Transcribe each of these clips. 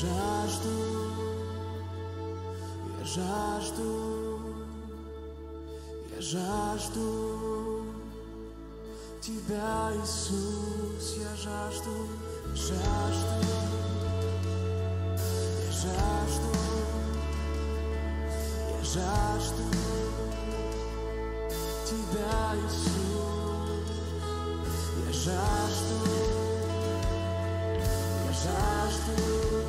Viajas tu, viajas tu, viajas tu, te dá Jesus, viajas tu, viajas tu, viajas tu, viajas tu, te dá Jesus, viajas tu, viajas tu.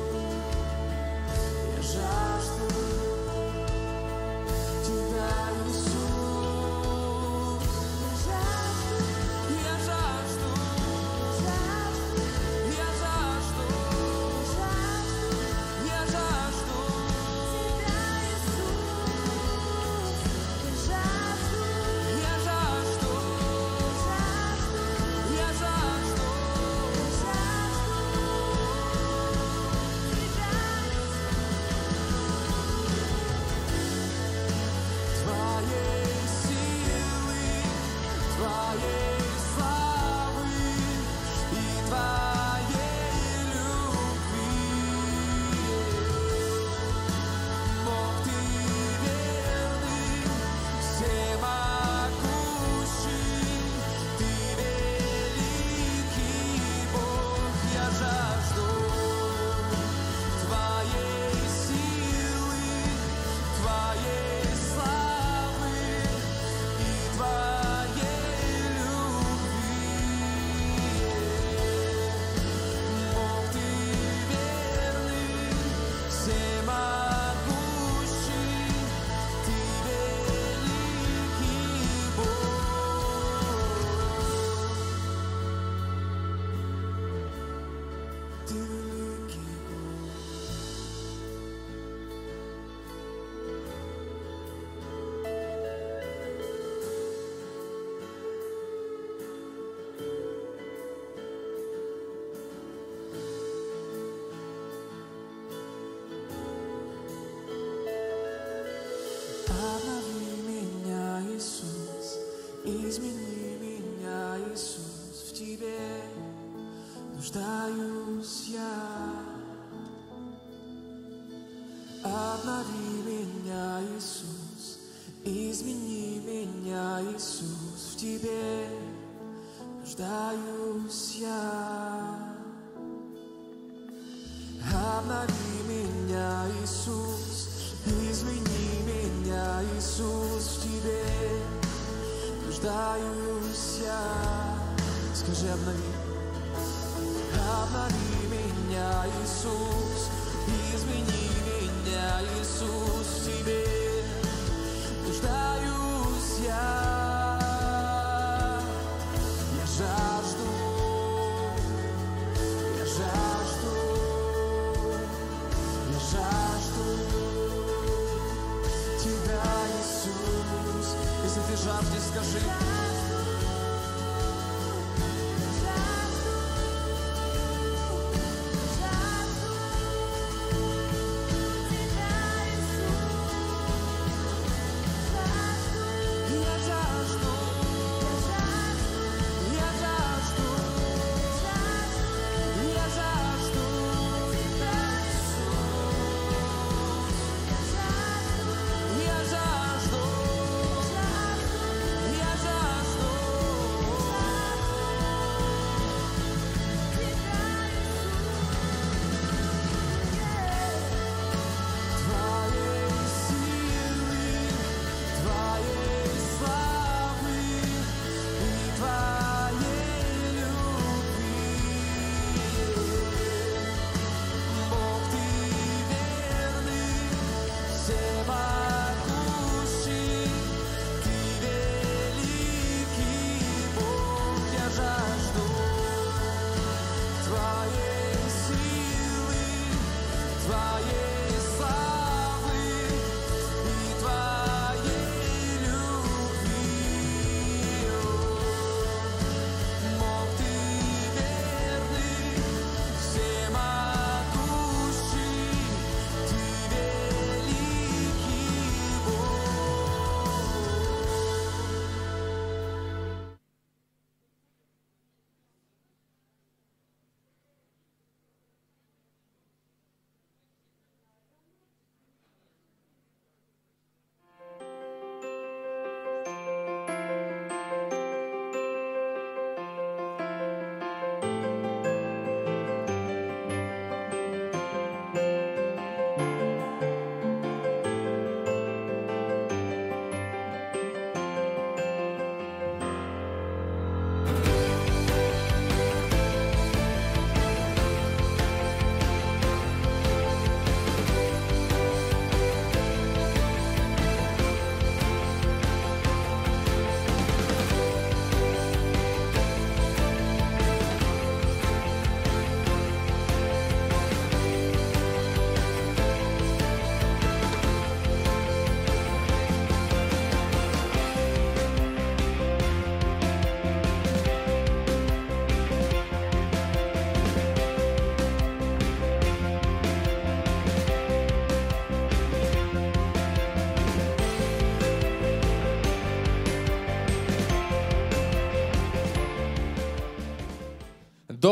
somebody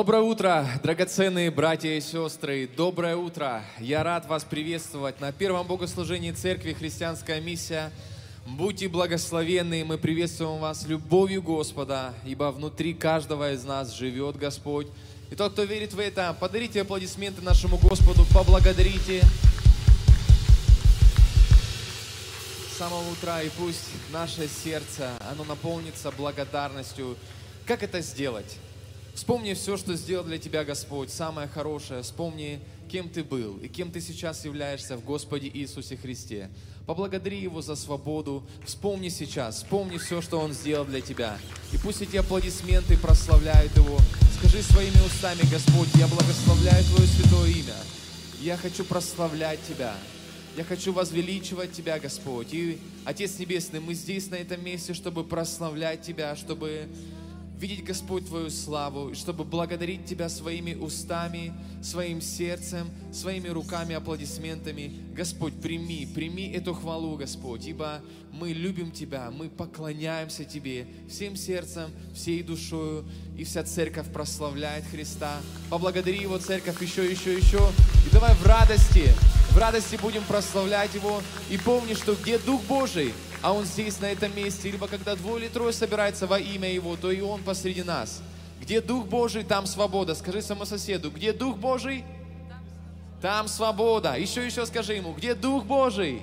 Доброе утро, драгоценные братья и сестры. Доброе утро. Я рад вас приветствовать на первом богослужении церкви «Христианская миссия». Будьте благословенны, мы приветствуем вас любовью Господа, ибо внутри каждого из нас живет Господь. И тот, кто верит в это, подарите аплодисменты нашему Господу, поблагодарите. С самого утра, и пусть наше сердце, оно наполнится благодарностью. Как это сделать? Вспомни все, что сделал для тебя Господь, самое хорошее. Вспомни, кем ты был и кем ты сейчас являешься в Господе Иисусе Христе. Поблагодари Его за свободу. Вспомни сейчас, вспомни все, что Он сделал для тебя. И пусть эти аплодисменты прославляют Его. Скажи своими устами, Господь, я благословляю Твое святое имя. Я хочу прославлять Тебя. Я хочу возвеличивать Тебя, Господь. И, Отец Небесный, мы здесь, на этом месте, чтобы прославлять Тебя, чтобы видеть, Господь, Твою славу, и чтобы благодарить Тебя своими устами, своим сердцем, своими руками, аплодисментами. Господь, прими, прими эту хвалу, Господь, ибо мы любим Тебя, мы поклоняемся Тебе всем сердцем, всей душою, и вся церковь прославляет Христа. Поблагодари Его, церковь, еще, еще, еще. И давай в радости, в радости будем прославлять Его. И помни, что где Дух Божий, а Он здесь, на этом месте, либо когда двое или трое собираются во имя Его, то и Он посреди нас. Где Дух Божий, там свобода. Скажи своему соседу, где Дух Божий, там свобода. Еще, еще скажи ему, где Дух Божий?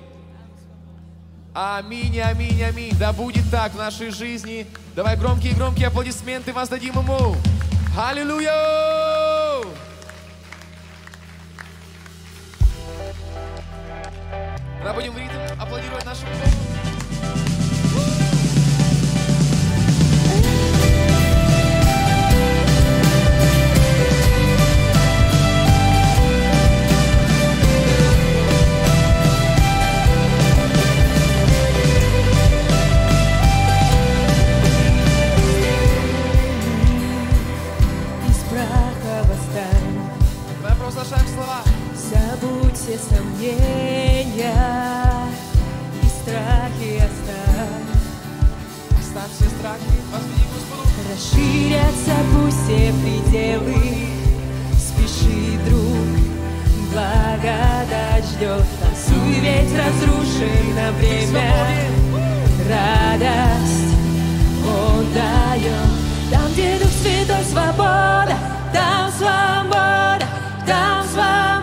Аминь, аминь, аминь. Да будет так в нашей жизни. Давай громкие-громкие аплодисменты воздадим Ему. Аллилуйя! Давай будем в ритм аплодировать нашему Богу. Сомнения и страхи оставь. Оставь все страхи, возведи к Господу. Расширятся пусть все пределы, спеши, друг, благодать ждет. Танцуй, ведь на время, радость Он дает. Там, где Дух Святой, свобода, там свобода, там свобода.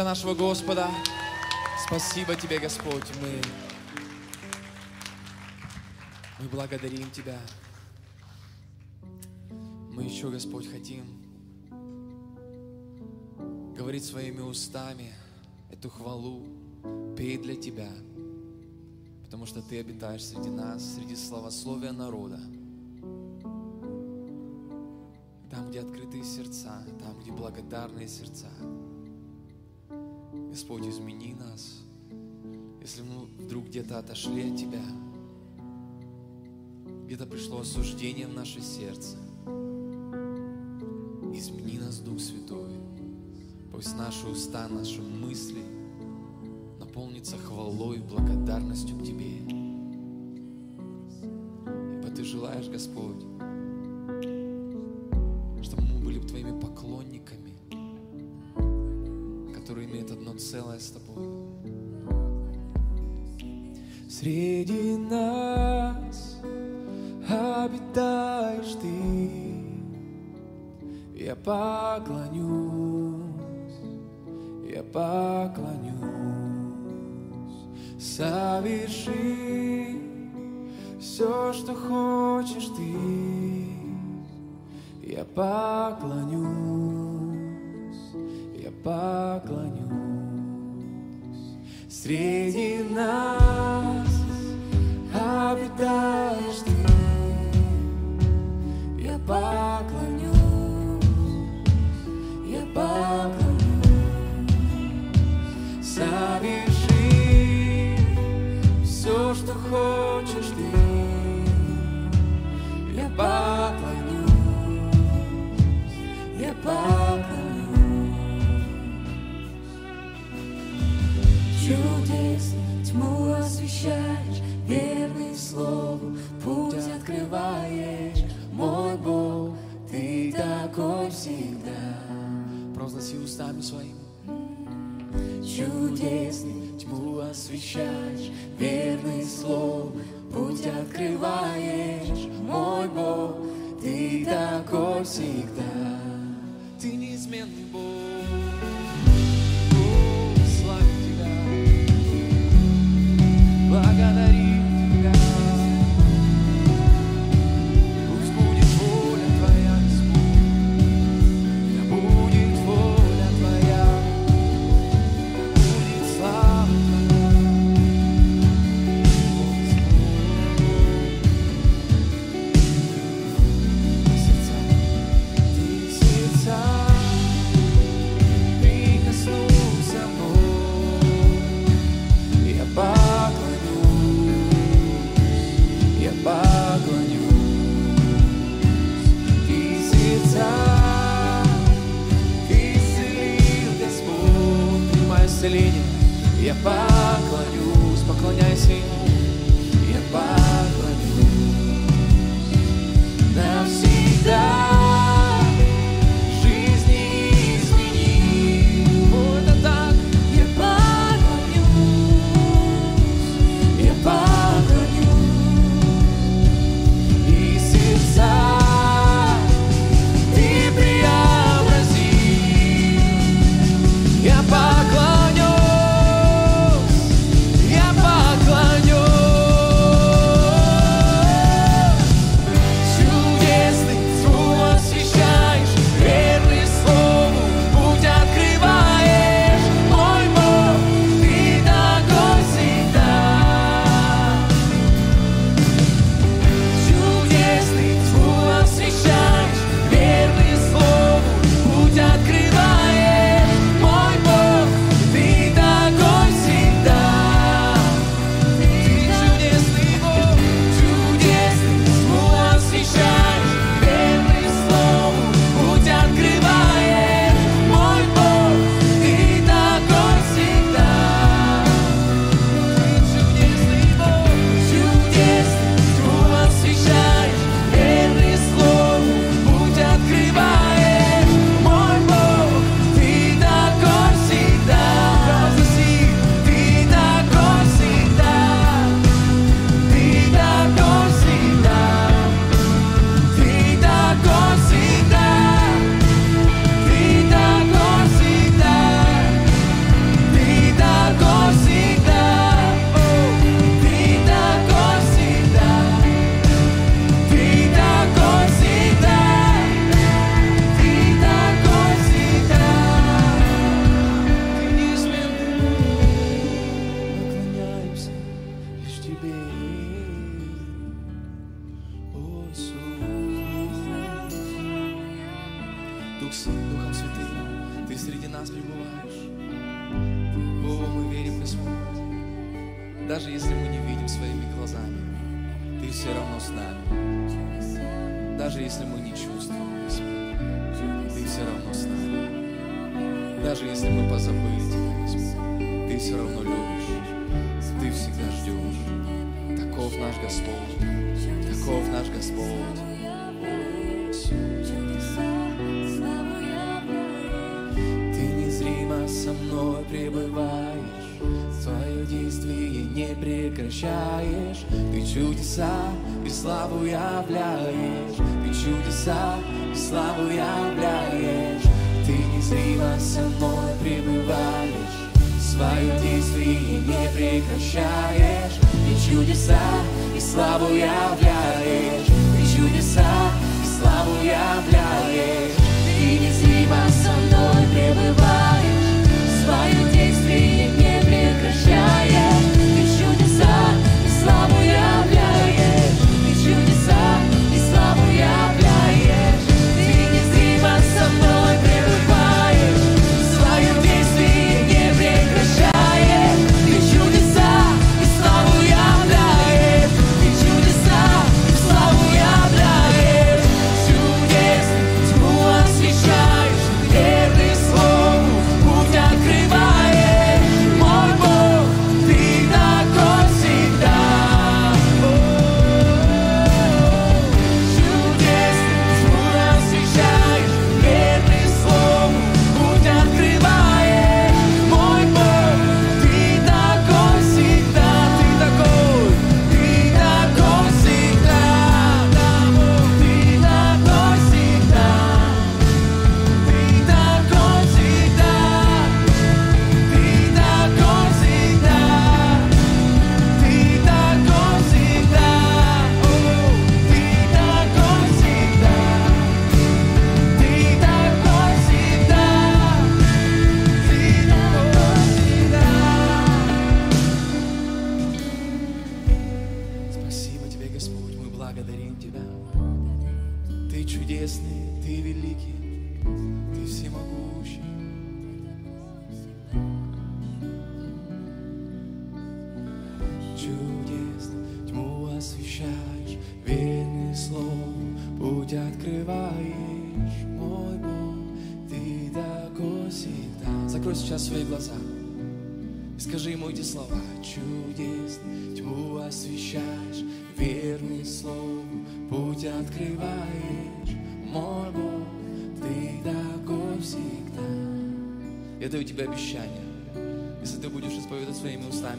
для нашего Господа. Спасибо Тебе, Господь, мы, мы благодарим Тебя. Мы еще, Господь, хотим говорить своими устами эту хвалу, петь для Тебя, потому что Ты обитаешь среди нас, среди словословия народа. Там, где открытые сердца, там, где благодарные сердца, Господь, измени нас, если мы вдруг где-то отошли от Тебя, где-то пришло осуждение в наше сердце. Измени нас, Дух Святой. Пусть наши уста, наши мысли наполнятся хвалой и благодарностью к Тебе. Ибо Ты желаешь, Господь, целое с тобой. Среди нас обитаешь ты, я поклонюсь, я поклонюсь, соверши все, что хочешь ты. Я поклонюсь, я поклонюсь среди нас обитаешь я поклонюсь, я поклонюсь, соверши все, что хочешь ты, я поклонюсь, я поклонюсь. чудес тьму освещаешь, верный слову путь открываешь. Мой Бог, ты такой всегда. Провозгласи устами своими. Чудесный тьму освещаешь, верный слов путь открываешь. Мой Бог, ты такой всегда. Ты неизменный Бог. Margarida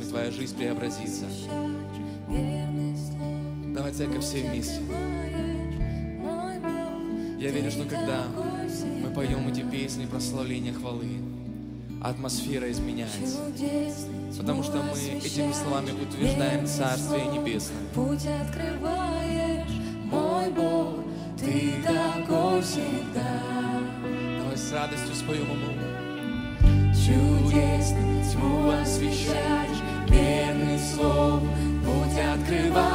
глазами твоя жизнь преобразится. Давай, церковь, все вместе. Я верю, что когда мы поем эти песни прославления хвалы, атмосфера изменяется. Потому что мы этими словами утверждаем Царствие Небесное. Путь открываешь, мой Бог, Ты такой всегда. Давай с радостью споем ему. Чудесный тьму освещаешь верный слов, путь открывай.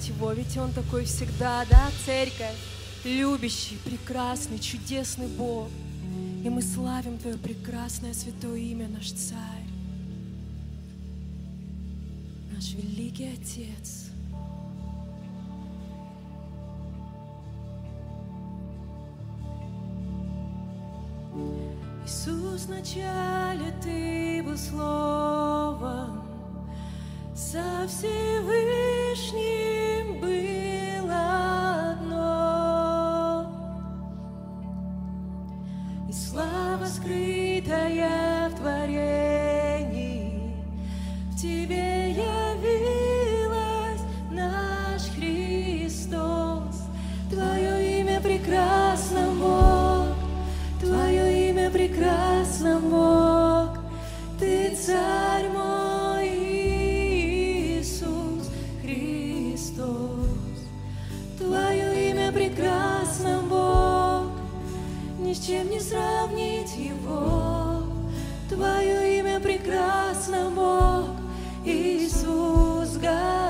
понимать его, ведь он такой всегда, да, церковь? Любящий, прекрасный, чудесный Бог. И мы славим Твое прекрасное святое имя, наш Царь. Наш великий Отец. Иисус, вначале Ты был Словом, со Всевышним было одно. И слава скрытая в творении в тебе явилась наш Христос. Твое имя прекрасно, Бог, Твое имя прекрасно. ни с чем не сравнить его. Твое имя прекрасно, Бог, Иисус Господь.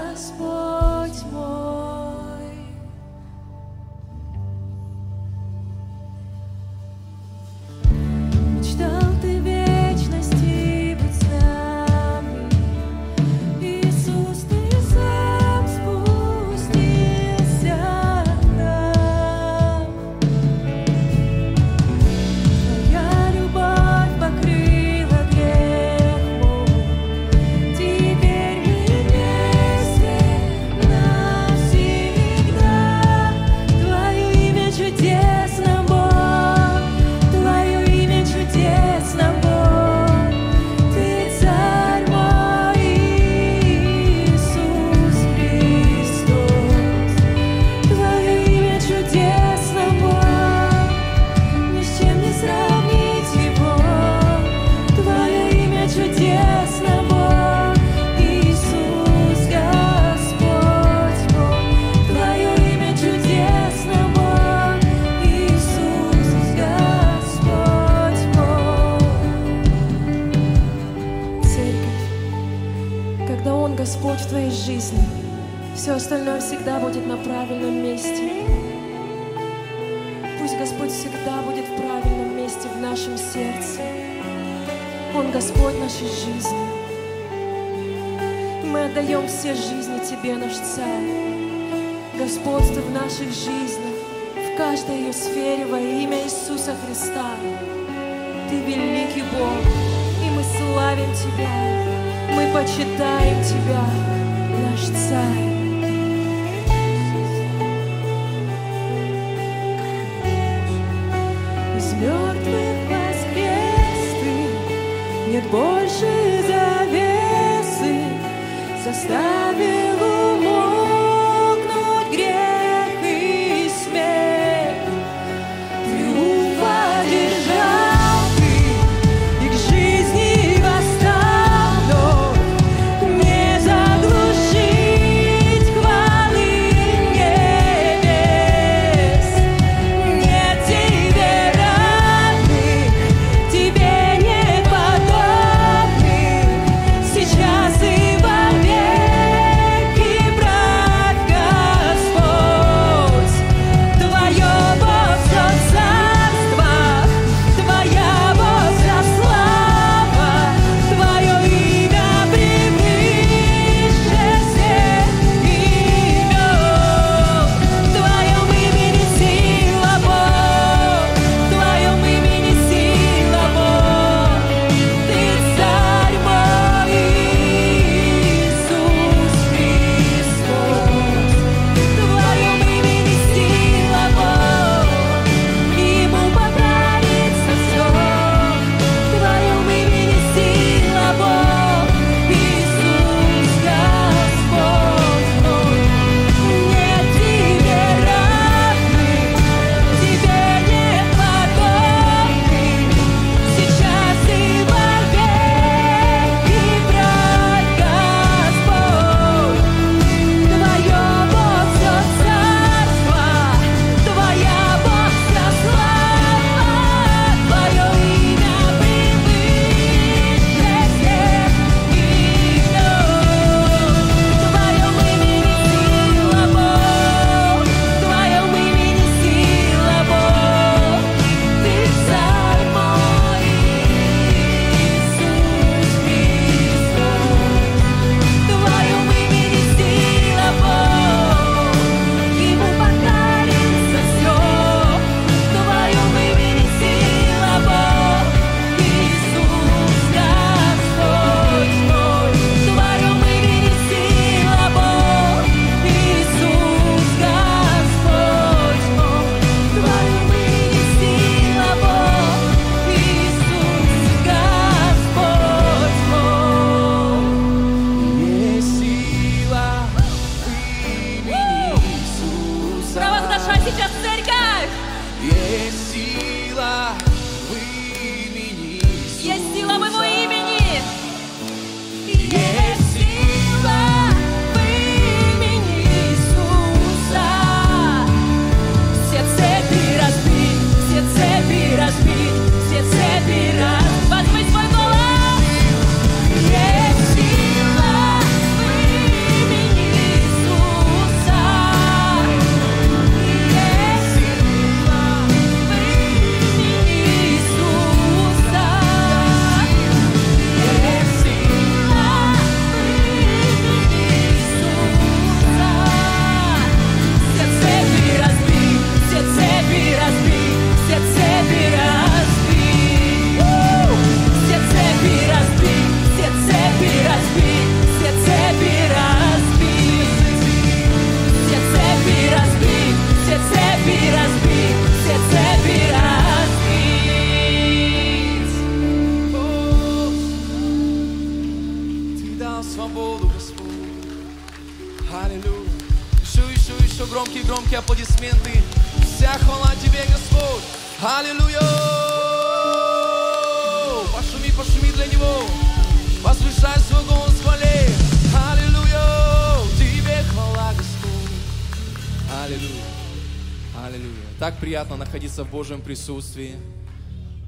приятно находиться в Божьем присутствии.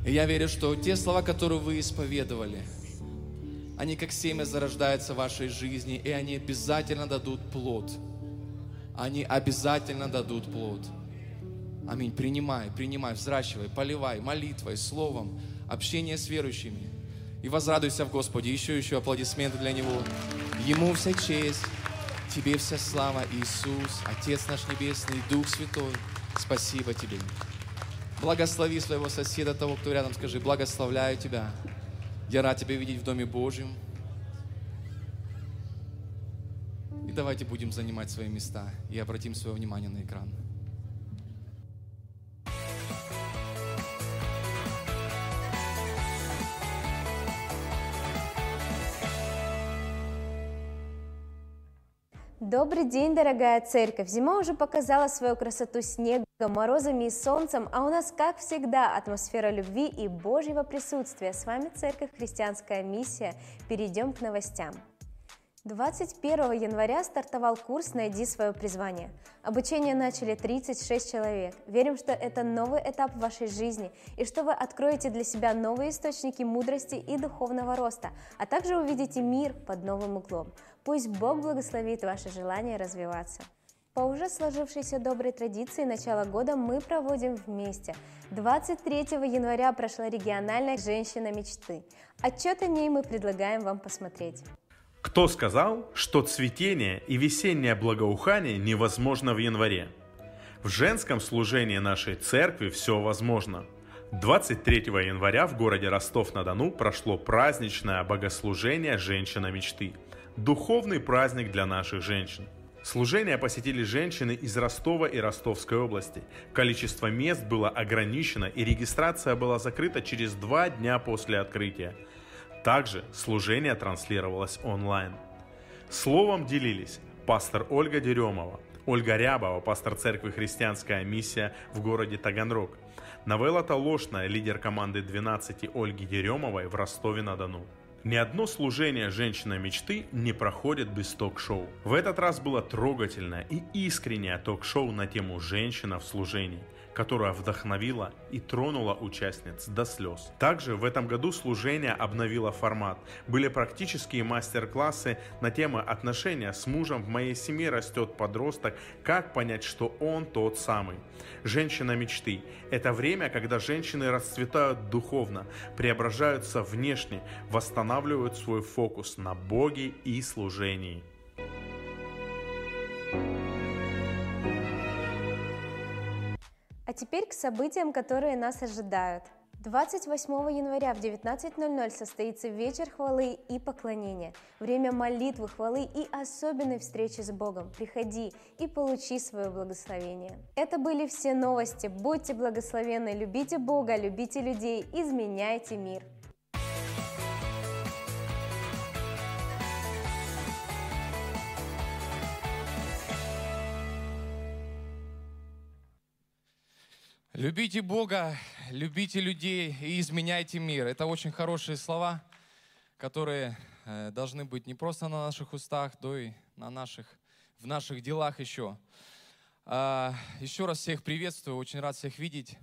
И я верю, что те слова, которые вы исповедовали, они как семя зарождаются в вашей жизни, и они обязательно дадут плод. Они обязательно дадут плод. Аминь. Принимай, принимай, взращивай, поливай молитвой, словом, общение с верующими. И возрадуйся в Господе. Еще, еще аплодисменты для Него. Ему вся честь, Тебе вся слава, Иисус, Отец наш Небесный, Дух Святой. Спасибо тебе. Благослови своего соседа, того, кто рядом, скажи, благословляю тебя. Я рад тебя видеть в Доме Божьем. И давайте будем занимать свои места и обратим свое внимание на экран. Добрый день, дорогая церковь! Зима уже показала свою красоту снегом, морозами и солнцем, а у нас, как всегда, атмосфера любви и Божьего присутствия. С вами Церковь Христианская миссия. Перейдем к новостям. 21 января стартовал курс «Найди свое призвание». Обучение начали 36 человек. Верим, что это новый этап в вашей жизни и что вы откроете для себя новые источники мудрости и духовного роста, а также увидите мир под новым углом. Пусть Бог благословит ваше желание развиваться. По уже сложившейся доброй традиции начала года мы проводим вместе. 23 января прошла региональная «Женщина мечты». Отчет о ней мы предлагаем вам посмотреть. Кто сказал, что цветение и весеннее благоухание невозможно в январе? В женском служении нашей церкви все возможно. 23 января в городе Ростов-на-Дону прошло праздничное богослужение «Женщина мечты» – духовный праздник для наших женщин. Служение посетили женщины из Ростова и Ростовской области. Количество мест было ограничено и регистрация была закрыта через два дня после открытия – также служение транслировалось онлайн. Словом делились пастор Ольга Деремова, Ольга Рябова, пастор церкви «Христианская миссия» в городе Таганрог, Новелла Толошная, лидер команды 12 Ольги Деремовой в Ростове-на-Дону. Ни одно служение «Женщина мечты» не проходит без ток-шоу. В этот раз было трогательное и искреннее ток-шоу на тему «Женщина в служении», которая вдохновила и тронула участниц до слез. Также в этом году служение обновило формат. Были практические мастер-классы на темы отношения с мужем в моей семье растет подросток, как понять, что он тот самый. Женщина мечты – это время, когда женщины расцветают духовно, преображаются внешне, восстанавливаются устанавливают свой фокус на Боге и служении. А теперь к событиям, которые нас ожидают. 28 января в 19.00 состоится вечер хвалы и поклонения, время молитвы, хвалы и особенной встречи с Богом. Приходи и получи свое благословение. Это были все новости. Будьте благословенны, любите Бога, любите людей, изменяйте мир. Любите Бога, любите людей и изменяйте мир. Это очень хорошие слова, которые э, должны быть не просто на наших устах, но и на наших, в наших делах еще. А, еще раз всех приветствую, очень рад всех видеть.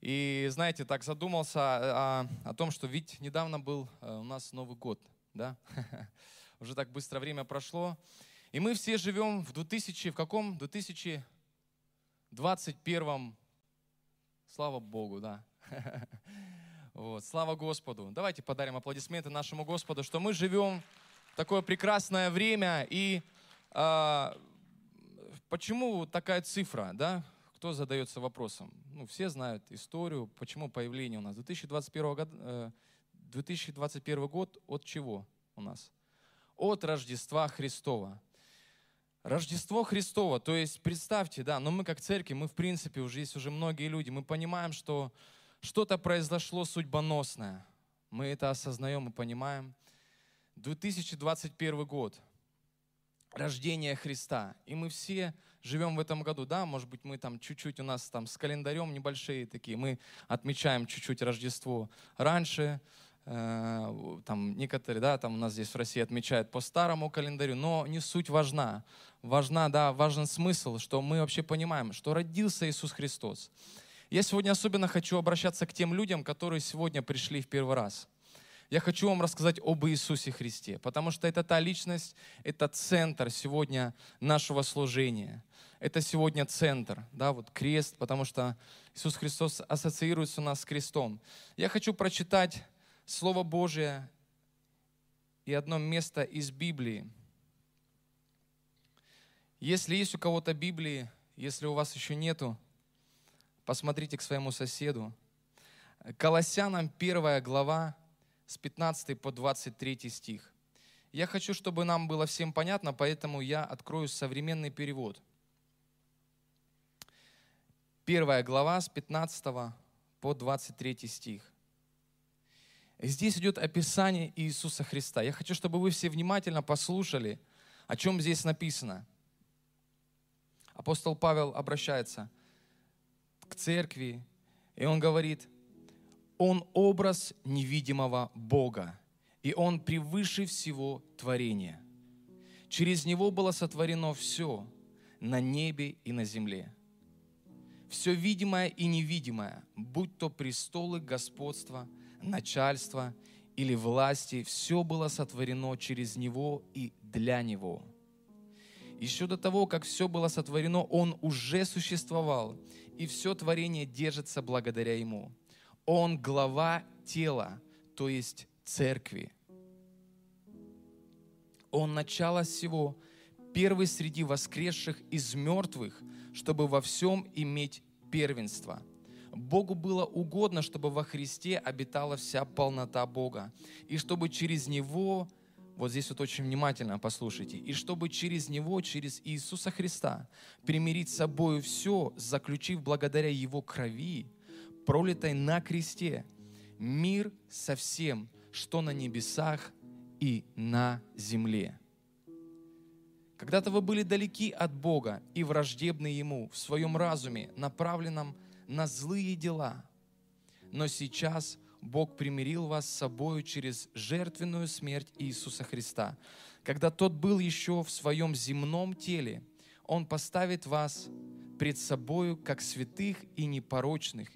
И знаете, так задумался о, о том, что ведь недавно был э, у нас Новый год, да? Уже так быстро время прошло. И мы все живем в 2000, в каком? 2021 Слава Богу, да. Вот, слава Господу. Давайте подарим аплодисменты нашему Господу, что мы живем в такое прекрасное время. И а, почему такая цифра, да? Кто задается вопросом? Ну, все знают историю, почему появление у нас. 2021 год, 2021 год от чего у нас? От Рождества Христова. Рождество Христово, то есть представьте, да, но мы как церкви, мы в принципе уже есть уже многие люди, мы понимаем, что что-то произошло судьбоносное. Мы это осознаем и понимаем. 2021 год, рождение Христа, и мы все живем в этом году, да, может быть, мы там чуть-чуть у нас там с календарем небольшие такие, мы отмечаем чуть-чуть Рождество раньше, там некоторые, да, там у нас здесь в России отмечают по старому календарю, но не суть важна. Важна, да, важен смысл, что мы вообще понимаем, что родился Иисус Христос. Я сегодня особенно хочу обращаться к тем людям, которые сегодня пришли в первый раз. Я хочу вам рассказать об Иисусе Христе, потому что это та личность, это центр сегодня нашего служения. Это сегодня центр, да, вот крест, потому что Иисус Христос ассоциируется у нас с крестом. Я хочу прочитать Слово Божие и одно место из Библии. Если есть у кого-то Библии, если у вас еще нету, посмотрите к своему соседу. Колоссянам 1 глава с 15 по 23 стих. Я хочу, чтобы нам было всем понятно, поэтому я открою современный перевод. Первая глава с 15 по 23 стих. Здесь идет описание Иисуса Христа. Я хочу, чтобы вы все внимательно послушали, о чем здесь написано. Апостол Павел обращается к церкви, и он говорит, он образ невидимого Бога, и Он превыше всего творения. Через Него было сотворено все на небе и на земле. Все видимое и невидимое, будь то престолы господства, начальство или власти, все было сотворено через Него и для Него. Еще до того, как все было сотворено, Он уже существовал, и все творение держится благодаря Ему – он глава тела, то есть церкви. Он начало всего, первый среди воскресших из мертвых, чтобы во всем иметь первенство. Богу было угодно, чтобы во Христе обитала вся полнота Бога, и чтобы через Него, вот здесь вот очень внимательно послушайте, и чтобы через Него, через Иисуса Христа, примирить с собой все, заключив благодаря Его крови, пролитой на кресте, мир со всем, что на небесах и на земле. Когда-то вы были далеки от Бога и враждебны Ему в своем разуме, направленном на злые дела. Но сейчас Бог примирил вас с собою через жертвенную смерть Иисуса Христа. Когда Тот был еще в своем земном теле, Он поставит вас пред собою как святых и непорочных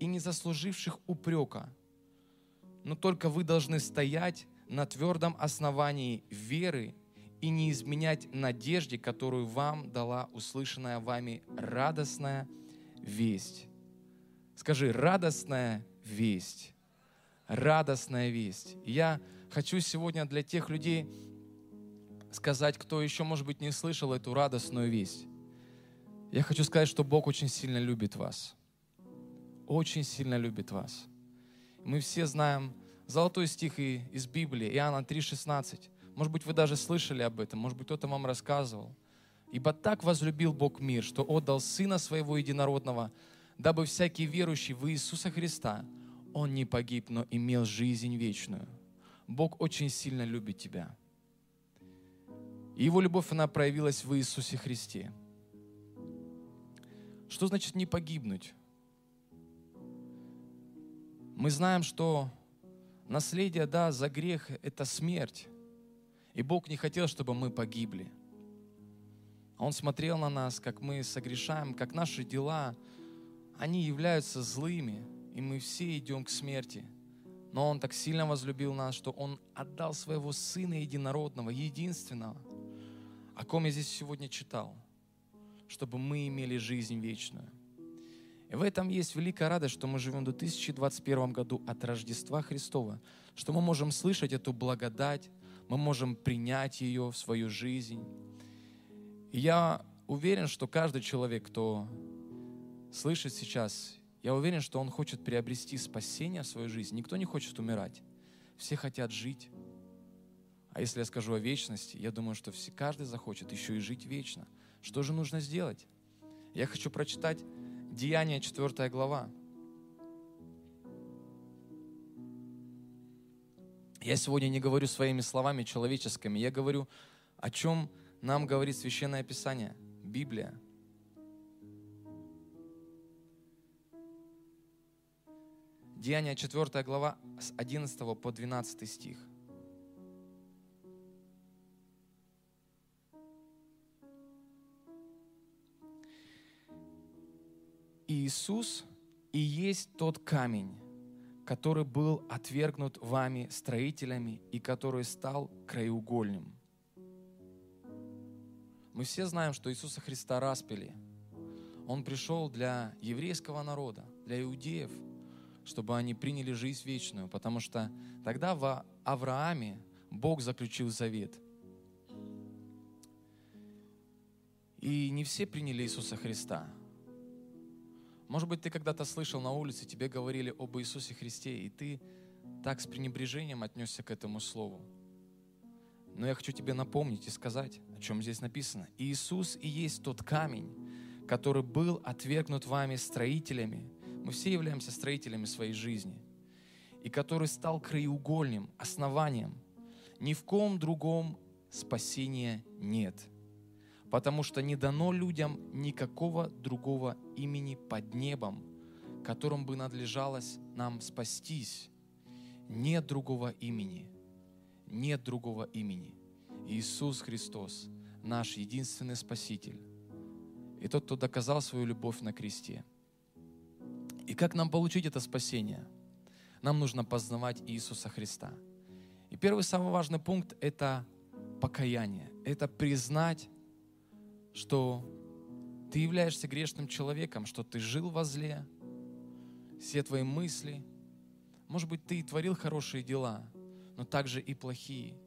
и не заслуживших упрека. Но только вы должны стоять на твердом основании веры и не изменять надежде, которую вам дала услышанная вами радостная весть. Скажи, радостная весть. Радостная весть. Я хочу сегодня для тех людей сказать, кто еще, может быть, не слышал эту радостную весть. Я хочу сказать, что Бог очень сильно любит вас очень сильно любит вас. Мы все знаем золотой стих из Библии, Иоанна 3,16. Может быть, вы даже слышали об этом, может быть, кто-то вам рассказывал. «Ибо так возлюбил Бог мир, что отдал Сына Своего Единородного, дабы всякий верующий в Иисуса Христа, он не погиб, но имел жизнь вечную». Бог очень сильно любит тебя. И Его любовь, она проявилась в Иисусе Христе. Что значит не погибнуть? Мы знаем, что наследие, да, за грех – это смерть. И Бог не хотел, чтобы мы погибли. Он смотрел на нас, как мы согрешаем, как наши дела, они являются злыми, и мы все идем к смерти. Но Он так сильно возлюбил нас, что Он отдал своего Сына Единородного, единственного, о ком я здесь сегодня читал, чтобы мы имели жизнь вечную. И в этом есть великая радость, что мы живем в 2021 году от Рождества Христова, что мы можем слышать эту благодать, мы можем принять ее в свою жизнь. И я уверен, что каждый человек, кто слышит сейчас, я уверен, что он хочет приобрести спасение в свою жизнь. Никто не хочет умирать. Все хотят жить. А если я скажу о вечности, я думаю, что все, каждый захочет еще и жить вечно. Что же нужно сделать? Я хочу прочитать Деяние 4 глава. Я сегодня не говорю своими словами человеческими, я говорю, о чем нам говорит Священное Писание, Библия. Деяние 4 глава с 11 по 12 стих. Иисус и есть тот камень, который был отвергнут вами строителями и который стал краеугольным. Мы все знаем, что Иисуса Христа распили. Он пришел для еврейского народа, для иудеев, чтобы они приняли жизнь вечную, потому что тогда в Аврааме Бог заключил завет. И не все приняли Иисуса Христа – Может быть, ты когда-то слышал на улице, тебе говорили об Иисусе Христе, и ты так с пренебрежением отнесся к этому слову. Но я хочу тебе напомнить и сказать, о чем здесь написано. Иисус и есть тот камень, который был отвергнут вами строителями. Мы все являемся строителями своей жизни. И который стал краеугольным, основанием. Ни в ком другом спасения нет. Потому что не дано людям никакого другого имени под небом, которым бы надлежалось нам спастись. Нет другого имени. Нет другого имени. Иисус Христос, наш единственный Спаситель. И тот, кто доказал свою любовь на кресте. И как нам получить это спасение? Нам нужно познавать Иисуса Христа. И первый самый важный пункт – это покаяние. Это признать, что ты являешься грешным человеком, что ты жил во зле, все твои мысли. Может быть, ты и творил хорошие дела, но также и плохие.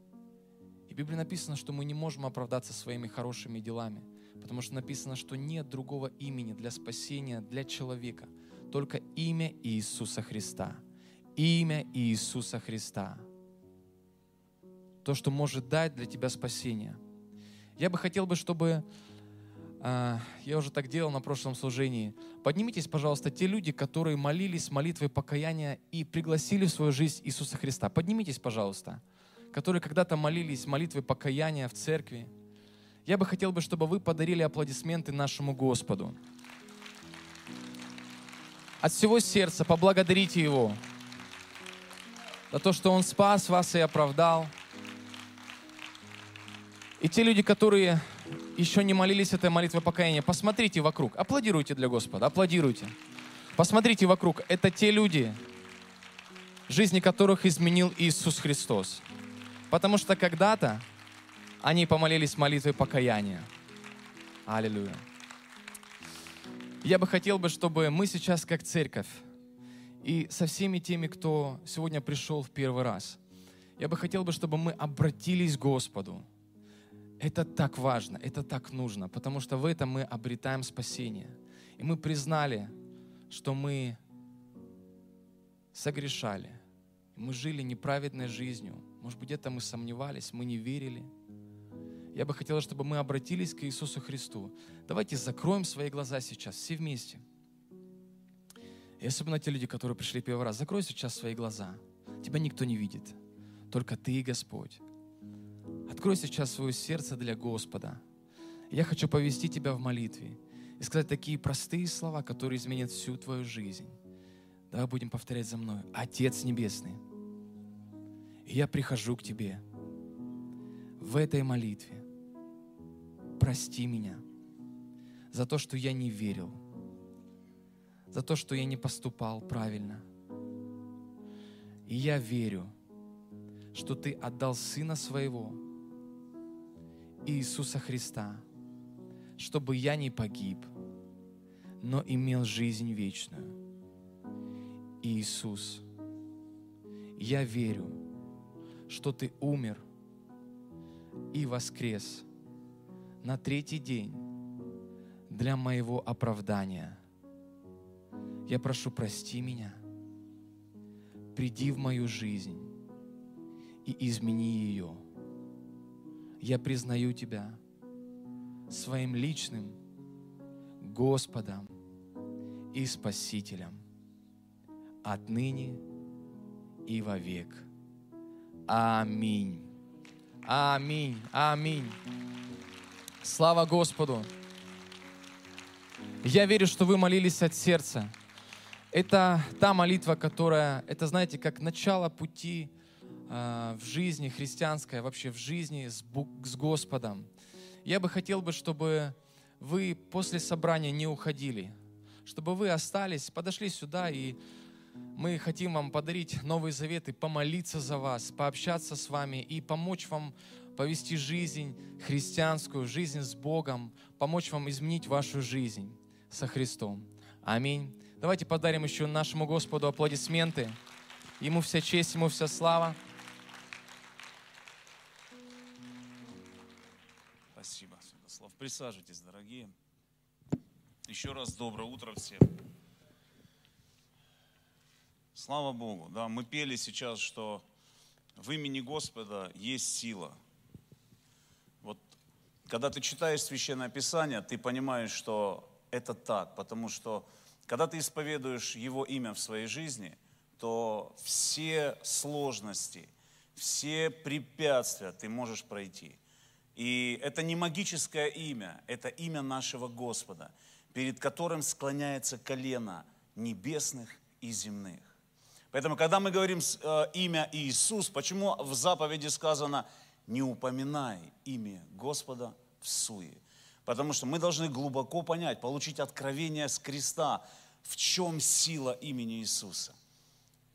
И в Библии написано, что мы не можем оправдаться своими хорошими делами, потому что написано, что нет другого имени для спасения для человека, только имя Иисуса Христа. Имя Иисуса Христа. То, что может дать для тебя спасение. Я бы хотел бы, чтобы а, я уже так делал на прошлом служении. Поднимитесь, пожалуйста, те люди, которые молились молитвой покаяния и пригласили в свою жизнь Иисуса Христа. Поднимитесь, пожалуйста. Которые когда-то молились молитвой покаяния в церкви. Я бы хотел бы, чтобы вы подарили аплодисменты нашему Господу. От всего сердца поблагодарите Его за то, что Он спас вас и оправдал. И те люди, которые еще не молились этой молитвой покаяния, посмотрите вокруг. Аплодируйте для Господа, аплодируйте. Посмотрите вокруг. Это те люди, жизни которых изменил Иисус Христос. Потому что когда-то они помолились молитвой покаяния. Аллилуйя. Я бы хотел бы, чтобы мы сейчас как церковь и со всеми теми, кто сегодня пришел в первый раз, я бы хотел бы, чтобы мы обратились к Господу. Это так важно, это так нужно, потому что в этом мы обретаем спасение. И мы признали, что мы согрешали, мы жили неправедной жизнью. Может быть, где-то мы сомневались, мы не верили. Я бы хотел, чтобы мы обратились к Иисусу Христу. Давайте закроем свои глаза сейчас, все вместе. И особенно те люди, которые пришли первый раз, закрой сейчас свои глаза. Тебя никто не видит, только ты и Господь. Открой сейчас свое сердце для Господа. Я хочу повести тебя в молитве и сказать такие простые слова, которые изменят всю твою жизнь. Давай будем повторять за мной. Отец Небесный, я прихожу к Тебе в этой молитве. Прости меня за то, что я не верил, за то, что я не поступал правильно. И я верю, что Ты отдал Сына Своего, Иисуса Христа, чтобы я не погиб, но имел жизнь вечную. Иисус, я верю, что Ты умер и воскрес на третий день для моего оправдания. Я прошу, прости меня, приди в мою жизнь и измени ее – я признаю Тебя своим личным Господом и Спасителем отныне и вовек. Аминь. Аминь. Аминь. Слава Господу. Я верю, что вы молились от сердца. Это та молитва, которая, это, знаете, как начало пути а, в жизни христианской, вообще в жизни с, с Господом. Я бы хотел бы, чтобы вы после собрания не уходили, чтобы вы остались, подошли сюда, и мы хотим вам подарить Новый Завет и помолиться за вас, пообщаться с вами и помочь вам повести жизнь христианскую, жизнь с Богом, помочь вам изменить вашу жизнь со Христом. Аминь. Давайте подарим еще нашему Господу аплодисменты. Ему вся честь, Ему вся слава. Спасибо, Святослав. Присаживайтесь, дорогие. Еще раз доброе утро всем. Слава Богу. Да, мы пели сейчас, что в имени Господа есть сила. Вот когда ты читаешь Священное Писание, ты понимаешь, что это так, потому что когда ты исповедуешь Его имя в своей жизни, то все сложности, все препятствия ты можешь пройти. И это не магическое имя, это имя нашего Господа, перед которым склоняется колено небесных и земных. Поэтому, когда мы говорим э, имя Иисус, почему в заповеди сказано «не упоминай имя Господа в суе»? Потому что мы должны глубоко понять, получить откровение с креста, в чем сила имени Иисуса.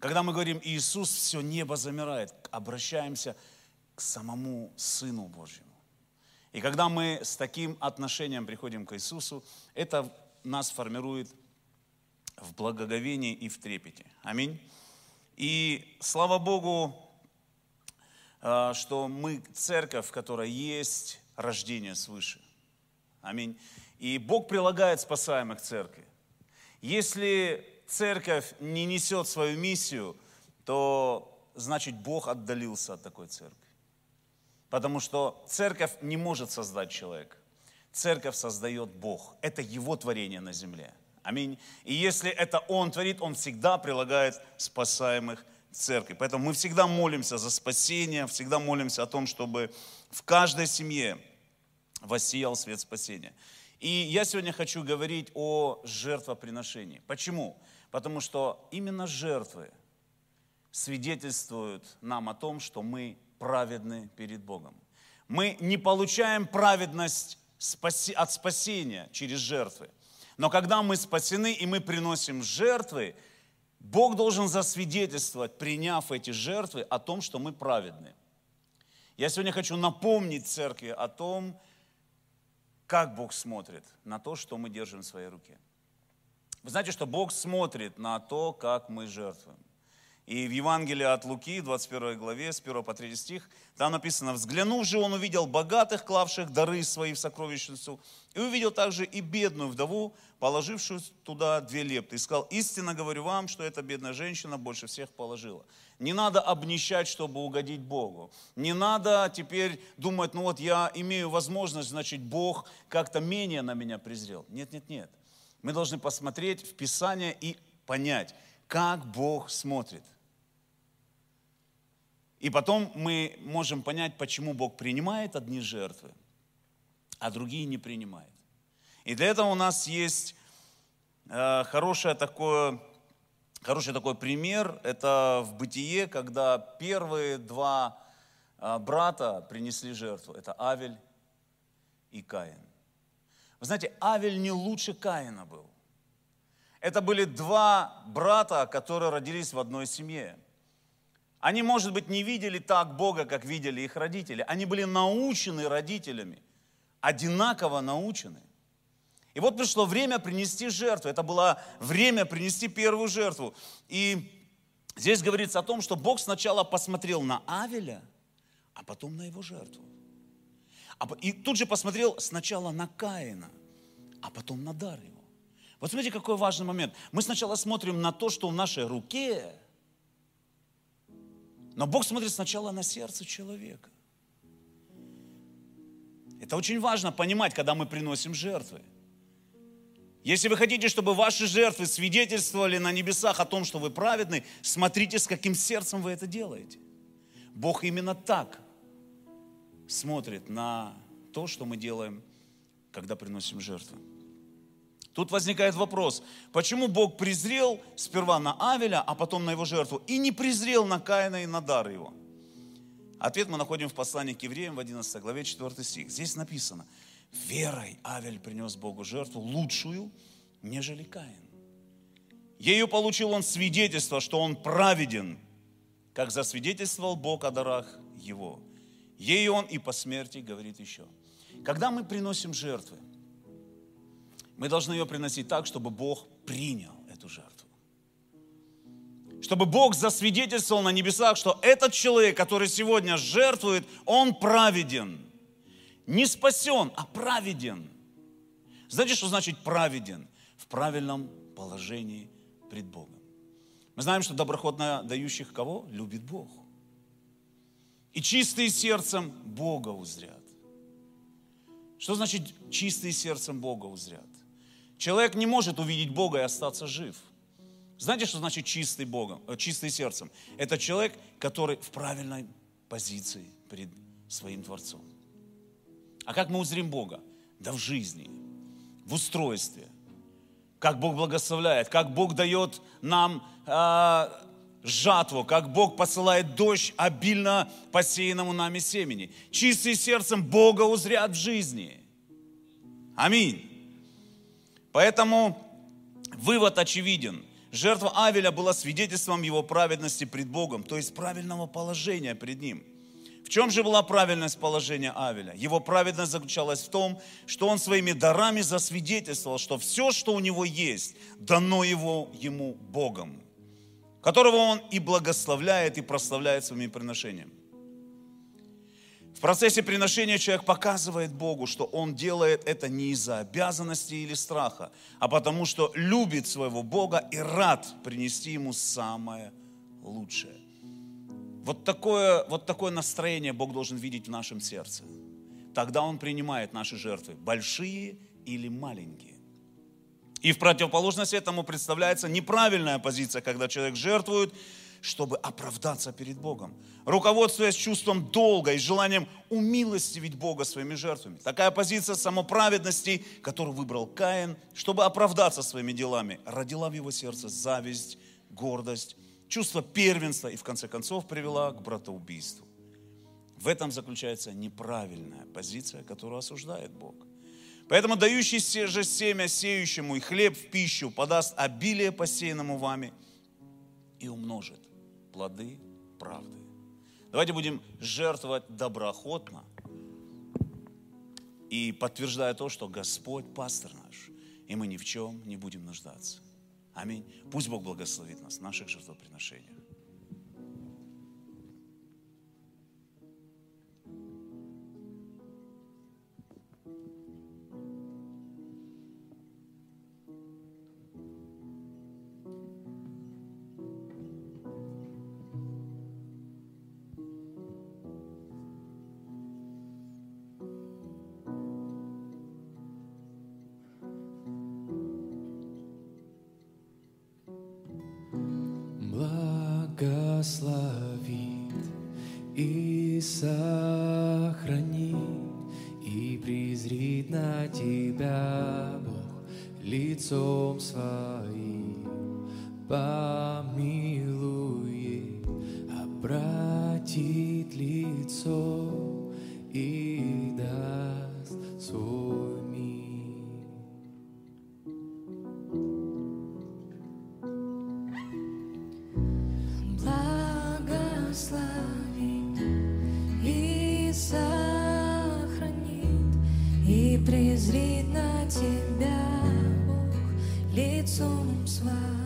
Когда мы говорим Иисус, все небо замирает, обращаемся к самому Сыну Божьему. И когда мы с таким отношением приходим к Иисусу, это нас формирует в благоговении и в трепете. Аминь. И слава Богу, а, что мы церковь, в которой есть рождение свыше. Аминь. И Бог прилагает спасаемых церкви. Если церковь не несет свою миссию, то значит Бог отдалился от такой церкви. Потому что церковь не может создать человека. Церковь создает Бог. Это Его творение на земле. Аминь. И если это Он творит, Он всегда прилагает спасаемых церкви. Поэтому мы всегда молимся за спасение, всегда молимся о том, чтобы в каждой семье воссиял свет спасения. И я сегодня хочу говорить о жертвоприношении. Почему? Потому что именно жертвы свидетельствуют нам о том, что мы праведны перед Богом. Мы не получаем праведность от спасения через жертвы. Но когда мы спасены и мы приносим жертвы, Бог должен засвидетельствовать, приняв эти жертвы, о том, что мы праведны. Я сегодня хочу напомнить церкви о том, как Бог смотрит на то, что мы держим в своей руке. Вы знаете, что Бог смотрит на то, как мы жертвуем. И в Евангелии от Луки, 21 главе, с 1 по 3 стих, там написано, «Взглянув же, он увидел богатых, клавших дары свои в сокровищницу, и увидел также и бедную вдову, положившую туда две лепты. И сказал, истинно говорю вам, что эта бедная женщина больше всех положила. Не надо обнищать, чтобы угодить Богу. Не надо теперь думать, ну вот я имею возможность, значит, Бог как-то менее на меня презрел. Нет, нет, нет. Мы должны посмотреть в Писание и понять, как Бог смотрит – и потом мы можем понять, почему Бог принимает одни жертвы, а другие не принимает. И для этого у нас есть э, хорошее такое, хороший такой пример. Это в бытие, когда первые два э, брата принесли жертву. Это Авель и Каин. Вы знаете, Авель не лучше Каина был. Это были два брата, которые родились в одной семье. Они, может быть, не видели так Бога, как видели их родители. Они были научены родителями, одинаково научены. И вот пришло время принести жертву. Это было время принести первую жертву. И здесь говорится о том, что Бог сначала посмотрел на Авеля, а потом на его жертву. А и тут же посмотрел сначала на Каина, а потом на дар его. Вот смотрите, какой важный момент. Мы сначала смотрим на то, что в нашей руке – но Бог смотрит сначала на сердце человека. Это очень важно понимать, когда мы приносим жертвы. Если вы хотите, чтобы ваши жертвы свидетельствовали на небесах о том, что вы праведны, смотрите, с каким сердцем вы это делаете. Бог именно так смотрит на то, что мы делаем, когда приносим жертвы. Тут возникает вопрос, почему Бог презрел сперва на Авеля, а потом на его жертву, и не презрел на Каина и на дар его? Ответ мы находим в послании к евреям в 11 главе 4 стих. Здесь написано, верой Авель принес Богу жертву лучшую, нежели Каин. Ею получил он свидетельство, что он праведен, как засвидетельствовал Бог о дарах его. Ею он и по смерти говорит еще. Когда мы приносим жертвы, мы должны ее приносить так, чтобы Бог принял эту жертву. Чтобы Бог засвидетельствовал на небесах, что этот человек, который сегодня жертвует, он праведен. Не спасен, а праведен. Знаете, что значит праведен? В правильном положении пред Богом. Мы знаем, что доброхотно дающих кого? Любит Бог. И чистые сердцем Бога узрят. Что значит чистые сердцем Бога узрят? Человек не может увидеть Бога и остаться жив. Знаете, что значит чистый Богом, э, чистый сердцем? Это человек, который в правильной позиции перед своим Творцом. А как мы узрим Бога? Да в жизни, в устройстве, как Бог благословляет, как Бог дает нам э, жатву, как Бог посылает дождь обильно посеянному нами семени. Чистым сердцем Бога узрят в жизни. Аминь. Поэтому вывод очевиден. Жертва Авеля была свидетельством его праведности пред Богом, то есть правильного положения пред Ним. В чем же была правильность положения Авеля? Его праведность заключалась в том, что он своими дарами засвидетельствовал, что все, что у него есть, дано его ему Богом, которого он и благословляет, и прославляет своими приношениями. В процессе приношения человек показывает Богу, что он делает это не из-за обязанности или страха, а потому что любит своего Бога и рад принести ему самое лучшее. Вот такое, вот такое настроение Бог должен видеть в нашем сердце. Тогда Он принимает наши жертвы, большие или маленькие. И в противоположность этому представляется неправильная позиция, когда человек жертвует, чтобы оправдаться перед Богом, руководствуясь чувством долга и желанием умилостивить Бога своими жертвами. Такая позиция самоправедности, которую выбрал Каин, чтобы оправдаться своими делами, родила в его сердце зависть, гордость, чувство первенства и в конце концов привела к братоубийству. В этом заключается неправильная позиция, которую осуждает Бог. Поэтому дающий же семя сеющему и хлеб в пищу подаст обилие посеянному вами и умножит плоды правды. Давайте будем жертвовать доброохотно и подтверждая то, что Господь пастор наш, и мы ни в чем не будем нуждаться. Аминь. Пусть Бог благословит нас в наших жертвоприношениях. Благословит и сохранит, и презрит на тебя Бог лицом своим, помилует, обратит лицо презрит на тебя Бог лицом своим,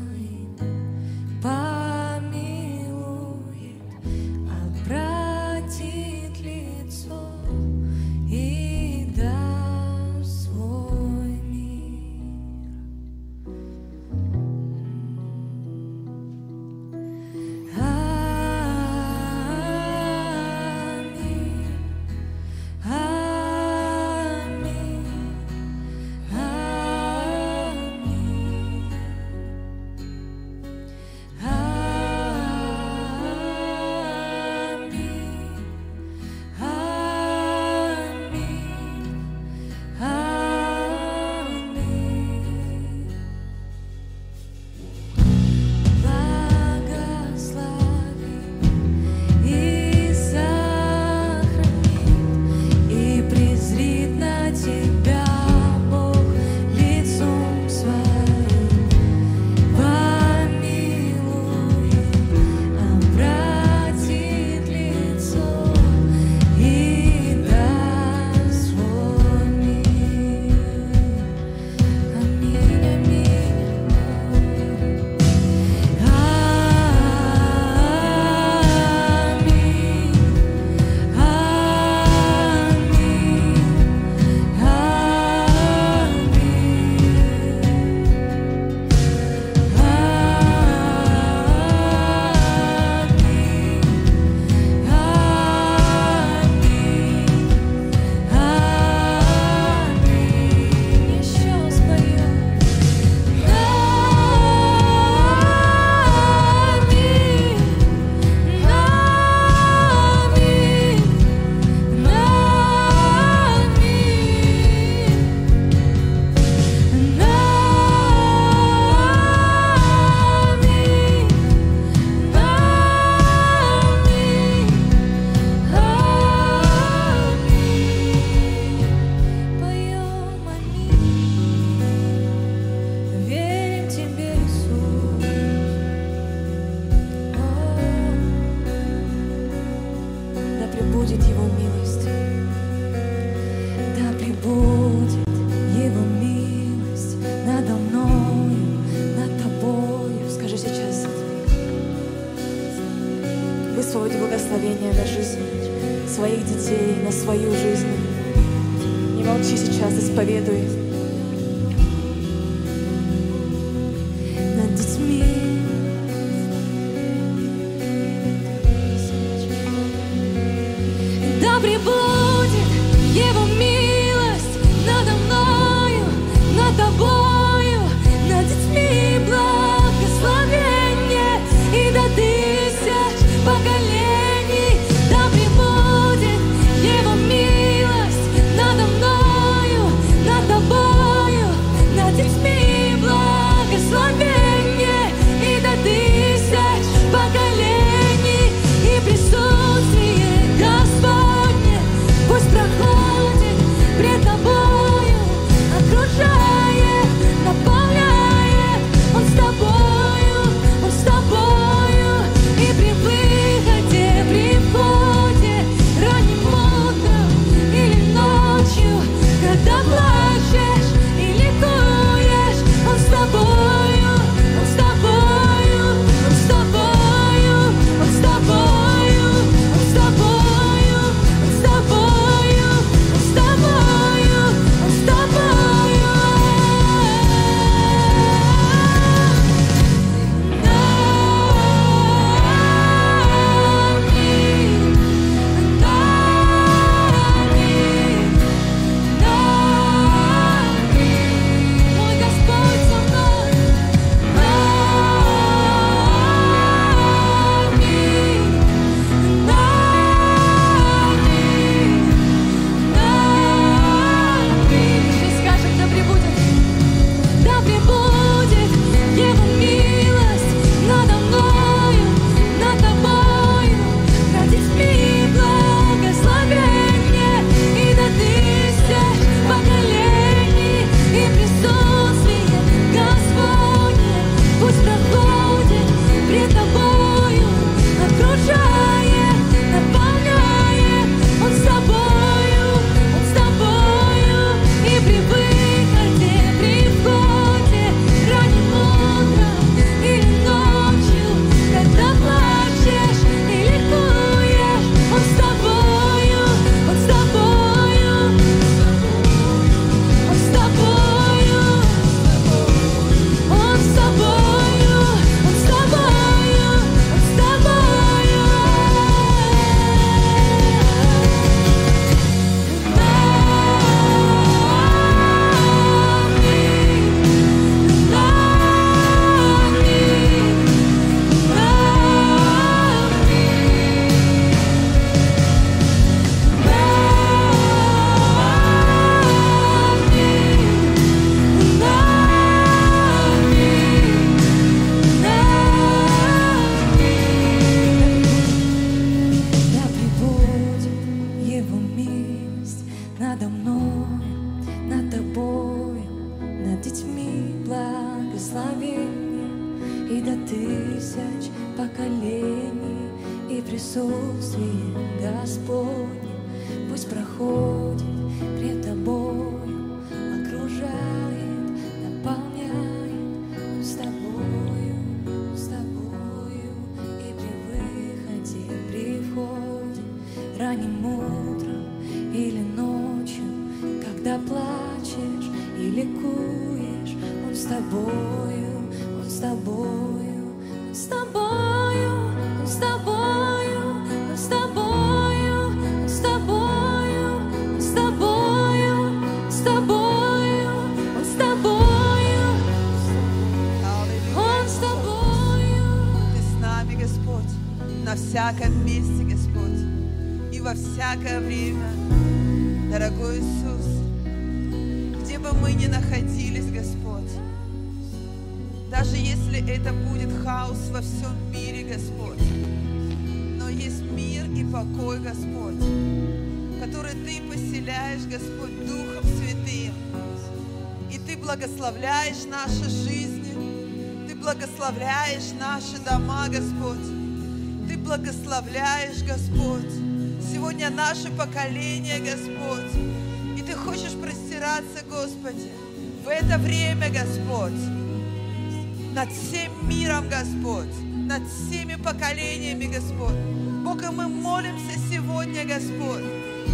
поколениями, Господь. Бог, и мы молимся сегодня, Господь,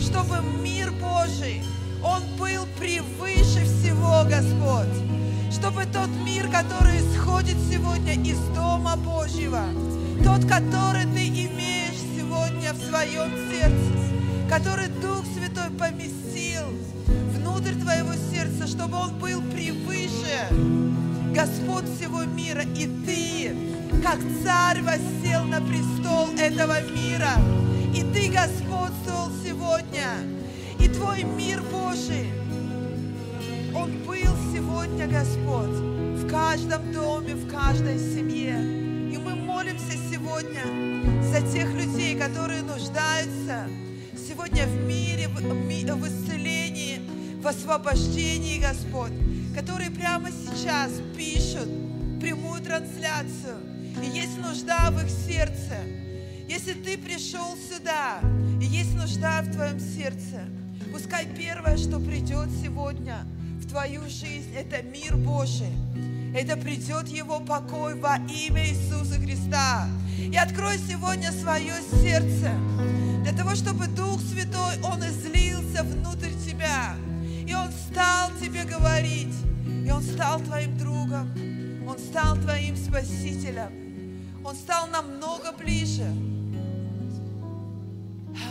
чтобы мир Божий, он был превыше всего, Господь. Чтобы тот мир, который исходит сегодня из Дома Божьего, тот, который ты имеешь сегодня в своем сердце, который Дух Святой поместил внутрь твоего сердца, чтобы он был превыше Господь всего мира, и ты, как царь, в, исцелении, в освобождении, Господь, которые прямо сейчас пишут прямую трансляцию. И есть нужда в их сердце. Если ты пришел сюда, и есть нужда в твоем сердце, пускай первое, что придет сегодня в твою жизнь, это мир Божий. Это придет Его покой во имя Иисуса Христа. И открой сегодня свое сердце для того, чтобы Дух Святой, Он излился внутрь тебя. И Он стал тебе говорить. И Он стал твоим другом. Он стал твоим спасителем. Он стал намного ближе.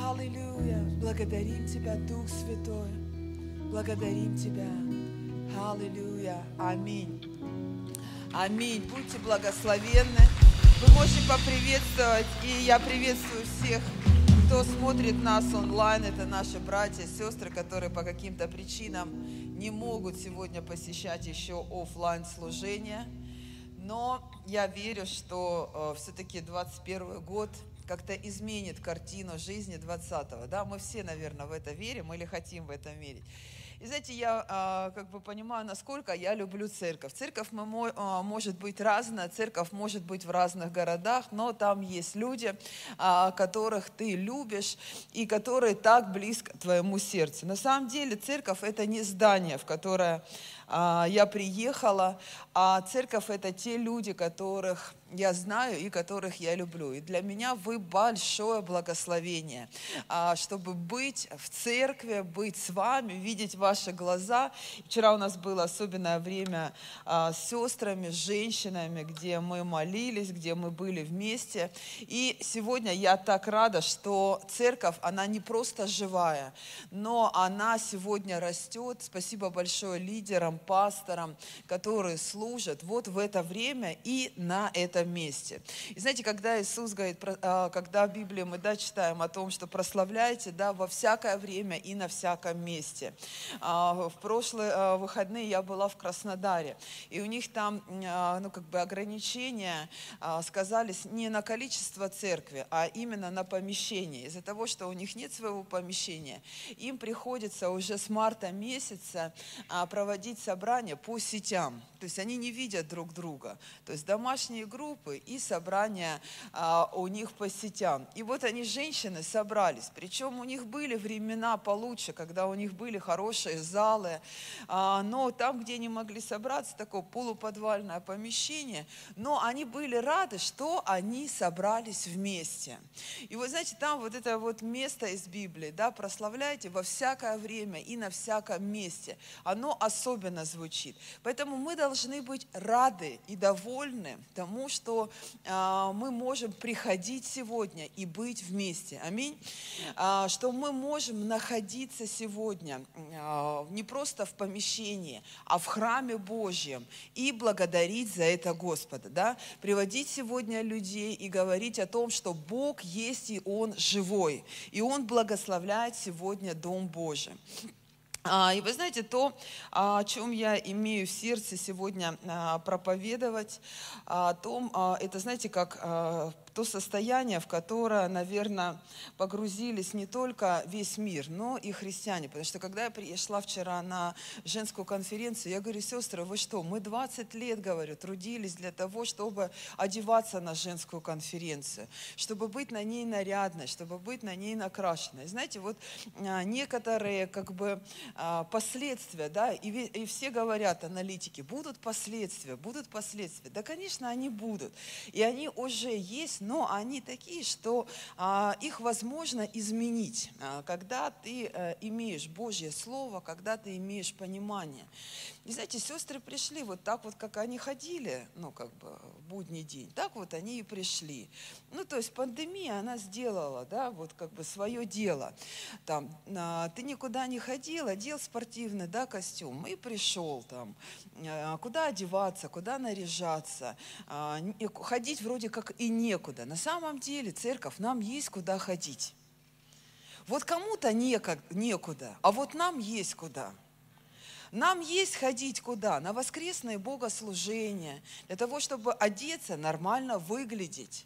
Аллилуйя. Благодарим Тебя, Дух Святой. Благодарим Тебя. Аллилуйя. Аминь. Аминь. Будьте благословенны. Вы можете поприветствовать. И я приветствую всех, кто смотрит нас онлайн. Это наши братья сестры, которые по каким-то причинам не могут сегодня посещать еще офлайн служение. Но я верю, что э, все-таки 21 год как-то изменит картину жизни 20-го. Да, мы все, наверное, в это верим или хотим в это верить. И знаете, я а, как бы понимаю, насколько я люблю церковь. Церковь мы, а, может быть разная, церковь может быть в разных городах, но там есть люди, а, которых ты любишь и которые так близко твоему сердцу. На самом деле церковь это не здание, в которое а, я приехала, а церковь это те люди, которых я знаю и которых я люблю. И для меня вы большое благословение, а, чтобы быть в церкви, быть с вами, видеть ваши глаза. Вчера у нас было особенное время а, с сестрами, с женщинами, где мы молились, где мы были вместе. И сегодня я так рада, что церковь, она не просто живая, но она сегодня растет. Спасибо большое лидерам, пасторам, которые служат вот в это время и на этом месте. И знаете, когда Иисус говорит, а, когда в Библии мы да, читаем о том, что прославляйте да, во всякое время и на всяком месте. А, В прошлые а, выходные я была в Краснодаре, и у них там ну, как бы ограничения сказались не на количество церкви, а именно на помещение. Из-за того, что у них нет своего помещения, им приходится уже с марта месяца проводить собрания по сетям. То есть они не видят друг друга. То есть домашние группы и собрания а, у них по сетям. И вот они, женщины, собрались. Причем у них были времена получше, когда у них были хорошие залы. А, но там, где они могли собраться, такое полуподвальное помещение, но они были рады, что они собрались вместе. И вот знаете, там вот это вот место из Библии, да, прославляйте во всякое время и на всяком месте. Оно особенно звучит. Поэтому мы должны быть рады и довольны тому, что а, мы можем приходить сегодня и быть вместе. Аминь. А, что мы можем находиться сегодня а, не просто в помещении, а в храме Божьем и благодарить за это Господа. Да? Приводить сегодня людей и говорить о том, что Бог есть и Он живой. И Он благословляет сегодня Дом Божий. А, И вы знаете, то, а, о чем я имею в сердце сегодня а, проповедовать, о том, это, знаете, как то состояние, в которое, наверное, погрузились не только весь мир, но и христиане. Потому что когда я пришла вчера на женскую конференцию, я говорю, сестры, вы что, мы 20 лет, говорю, трудились для того, чтобы одеваться на женскую конференцию, чтобы быть на ней нарядной, чтобы быть на ней накрашенной. Знаете, вот а, некоторые как бы а, последствия, да, и, и все говорят, аналитики, будут последствия, будут последствия. Да, конечно, они будут. И они уже есть, но они такие, что а, их возможно изменить, а, когда ты а, имеешь Божье Слово, когда ты имеешь понимание. И знаете, сестры пришли вот так вот, как они ходили, ну, как бы в будний день, так вот они и пришли. Ну, то есть пандемия, она сделала, да, вот как бы свое дело. Там, а, ты никуда не ходил, одел спортивный, да, костюм, и пришел там. Куда одеваться, куда наряжаться. Ходить вроде как и некуда. На самом деле, церковь, нам есть куда ходить. Вот кому-то некуда, а вот нам есть куда. Нам есть ходить куда? На воскресные богослужения, для того, чтобы одеться, нормально выглядеть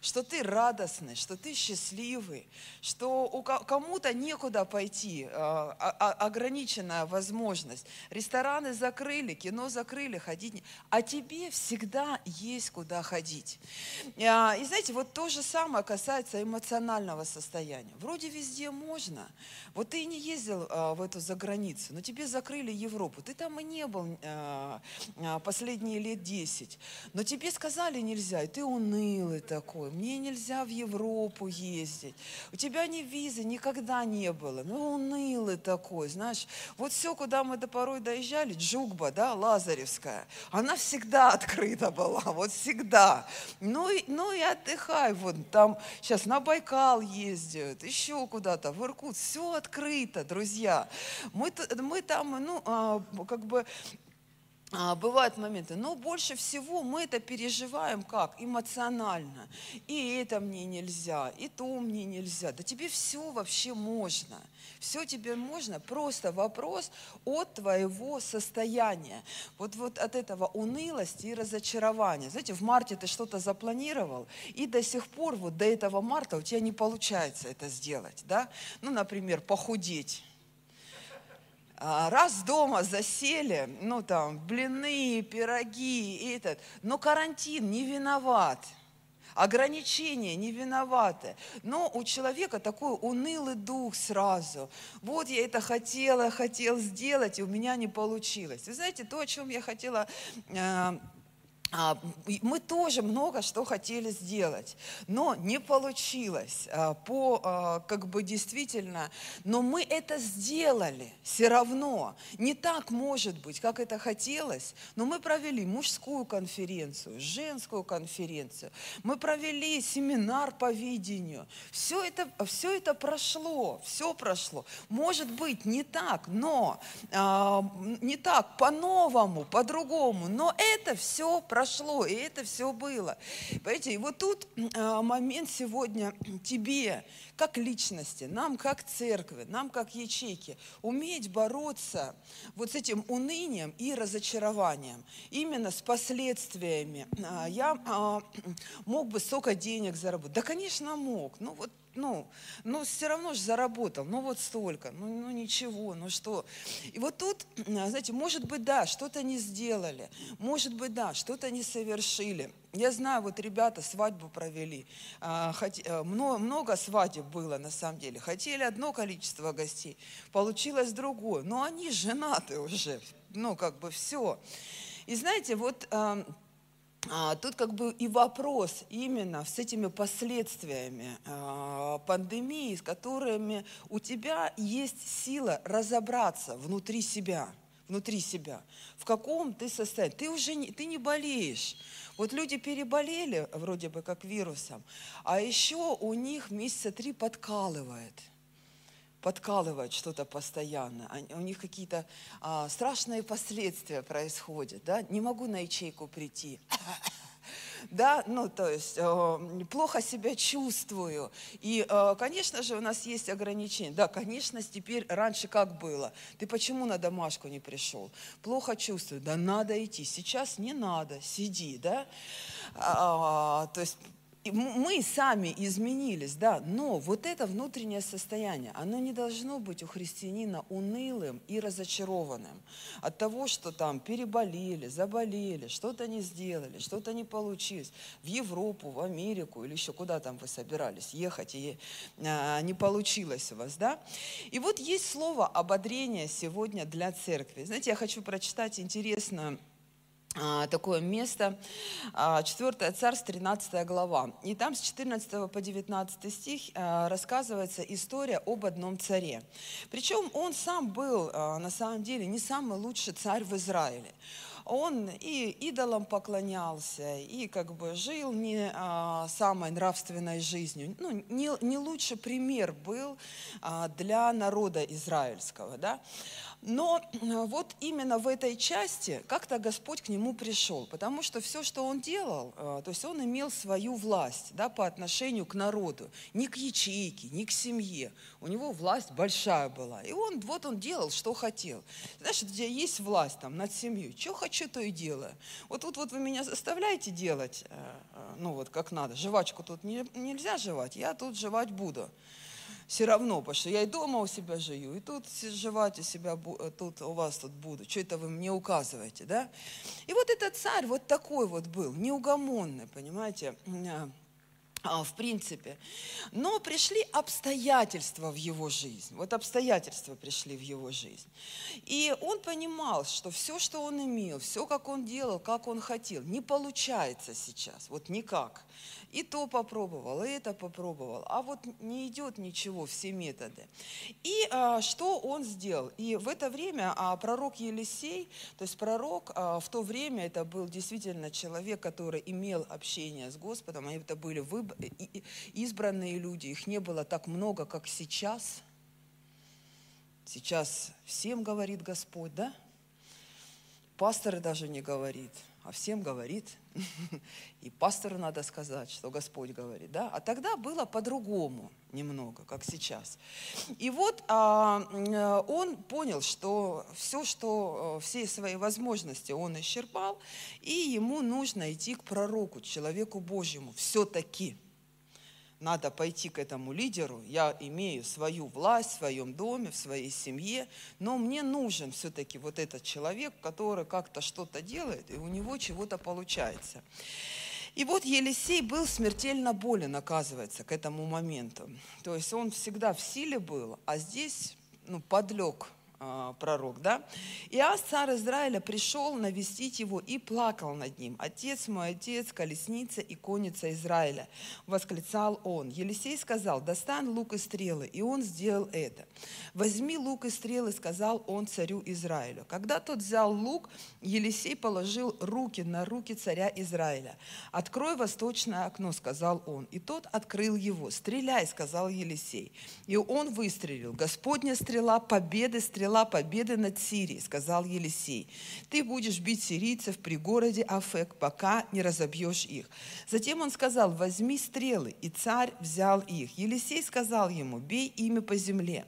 что ты радостный, что ты счастливый, что у ко- кому-то некуда пойти, а, а- а- ограниченная возможность. Рестораны закрыли, кино закрыли, ходить не... А тебе всегда есть куда ходить. А, И знаете, вот то же самое касается эмоционального состояния. Вроде везде можно. Вот ты не ездил а, в эту заграницу, но тебе закрыли Европу. Ты там и не был а, последние лет 10. Но тебе сказали нельзя, и ты унылый такой. Мне нельзя в Европу ездить. У тебя ни визы никогда не было. Ну, унылый такой, знаешь. Вот все, куда мы до порой доезжали, Джугба, да, Лазаревская, она всегда открыта была, вот всегда. Ну и, ну и отдыхай, вот там сейчас на Байкал ездят, еще куда-то, в Иркут, все открыто, друзья. Мы, мы там, ну, а, как бы бывают моменты, но больше всего мы это переживаем как? Эмоционально. И это мне нельзя, и то мне нельзя. Да тебе все вообще можно. Все тебе можно, просто вопрос от твоего состояния. Вот, вот от этого унылости и разочарования. Знаете, в марте ты что-то запланировал, и до сих пор, вот до этого марта у тебя не получается это сделать. Да? Ну, например, похудеть. А, раз дома засели, ну там, блины, пироги, и этот, но карантин не виноват. Ограничения не виноваты. Но у человека такой унылый дух сразу. Вот я это хотела, хотел сделать, и у меня не получилось. Вы знаете, то, о чем я хотела э, Мы тоже много что хотели сделать, но не получилось а, по, а, как бы действительно, но мы это сделали все равно. Не так может быть, как это хотелось, но мы провели мужскую конференцию, женскую конференцию, мы провели семинар по видению. Все это, все это прошло, все прошло. Может быть, не так, но а, не так, по-новому, по-другому, но это все прошло, и это все было. Понимаете, и вот тут а, момент сегодня тебе, как личности, нам как церкви, нам как ячейки, уметь бороться вот с этим унынием и разочарованием, именно с последствиями. А, Я а, мог бы столько денег заработать. Да, конечно, мог. Ну вот ну, ну все равно же заработал, ну вот столько, ну, ну ничего, ну что. И вот тут, знаете, может быть, да, что-то не сделали, может быть, да, что-то не совершили. Я знаю, вот ребята свадьбу провели, а, мно- много свадеб было на самом деле. Хотели одно количество гостей, получилось другое, но они женаты уже, ну как бы все. И знаете, вот Тут как бы и вопрос именно с этими последствиями а, пандемии, с которыми у тебя есть сила разобраться внутри себя, внутри себя, в каком ты состоянии. Ты уже не, ты не болеешь. Вот люди переболели вроде бы как вирусом, а еще у них месяца три подкалывает подкалывает что-то постоянно, Они- у них какие-то а, страшные последствия происходят, да, не могу на ячейку прийти, да, ну, то есть э, плохо себя чувствую. И, э, конечно же, у нас есть ограничения. Да, конечно, теперь раньше как было? Ты почему на домашку не пришел? Плохо чувствую. Да надо идти. Сейчас не надо, сиди, да. А, то есть мы сами изменились, да, но вот это внутреннее состояние, оно не должно быть у христианина унылым и разочарованным от того, что там переболели, заболели, что-то не сделали, что-то не получилось. В Европу, в Америку или еще куда там вы собирались ехать, и а, не получилось у вас, да. И вот есть слово ободрение сегодня для церкви. Знаете, я хочу прочитать интересно такое место, а, 4 царств, 13 глава. И там с 14 по 19 стих а, рассказывается история об одном царе. Причем он сам был а, на самом деле не самый лучший царь в Израиле. Он и идолам поклонялся, и как бы жил не а, самой нравственной жизнью. Ну, не, не лучший пример был а, для народа израильского. Да? Но э, вот именно в этой части как-то Господь к нему пришел, потому что все, что он делал, э, то есть он имел свою власть да, по отношению к народу, не к ячейке, не к семье. У него власть большая была. И он, вот он делал, что хотел. Знаешь, где есть власть там, над семьей, что хочу, то и делаю. Вот тут вот вы меня заставляете делать, э, ну вот как надо. Жвачку тут не, нельзя жевать, я тут жевать буду все равно, потому что я и дома у себя живу, и тут жевать у себя, э, тут у вас тут буду. Что это вы мне указываете, да? И вот этот царь вот такой вот был, неугомонный, понимаете, а, в принципе. Но пришли обстоятельства в его жизнь. Вот обстоятельства пришли в его жизнь. И он понимал, что все, что он имел, все, как он делал, как он хотел, не получается сейчас. Вот никак. И то попробовал, и это попробовал. А вот не идет ничего, все методы. И а, что он сделал? И в это время а, пророк Елисей, то есть пророк а, в то время это был действительно человек, который имел общение с Господом, а это были выб... избранные люди, их не было так много, как сейчас. Сейчас всем говорит Господь, да? Пасторы даже не говорит – а всем говорит, и пастору надо сказать, что Господь говорит, да? А тогда было по-другому немного, как сейчас. И вот а, э, он понял, что все, что э, все свои возможности он исчерпал, и ему нужно идти к пророку, человеку Божьему, все-таки – надо пойти к этому лидеру, я имею свою власть в своем доме, в своей семье, но мне нужен все-таки вот этот человек, который как-то что-то делает, и у него чего-то получается. И вот Елисей был смертельно болен, оказывается, к этому моменту. То есть он всегда в силе был, а здесь ну, подлег пророк, да? Иас, царь Израиля, пришел навестить его и плакал над ним. «Отец мой, отец, колесница и конница Израиля!» Восклицал он. Елисей сказал, «Достань лук и стрелы». И он сделал это. «Возьми лук и стрелы», сказал он царю Израилю. Когда тот взял лук, Елисей положил руки на руки царя Израиля. «Открой восточное окно», сказал он. И тот открыл его. «Стреляй», сказал Елисей. И он выстрелил. Господня стрела, победы стрела стрела победы над Сирией, сказал Елисей. Ты будешь бить сирийцев при городе Афек, пока не разобьешь их. Затем он сказал, возьми стрелы, и царь взял их. Елисей сказал ему, бей ими по земле.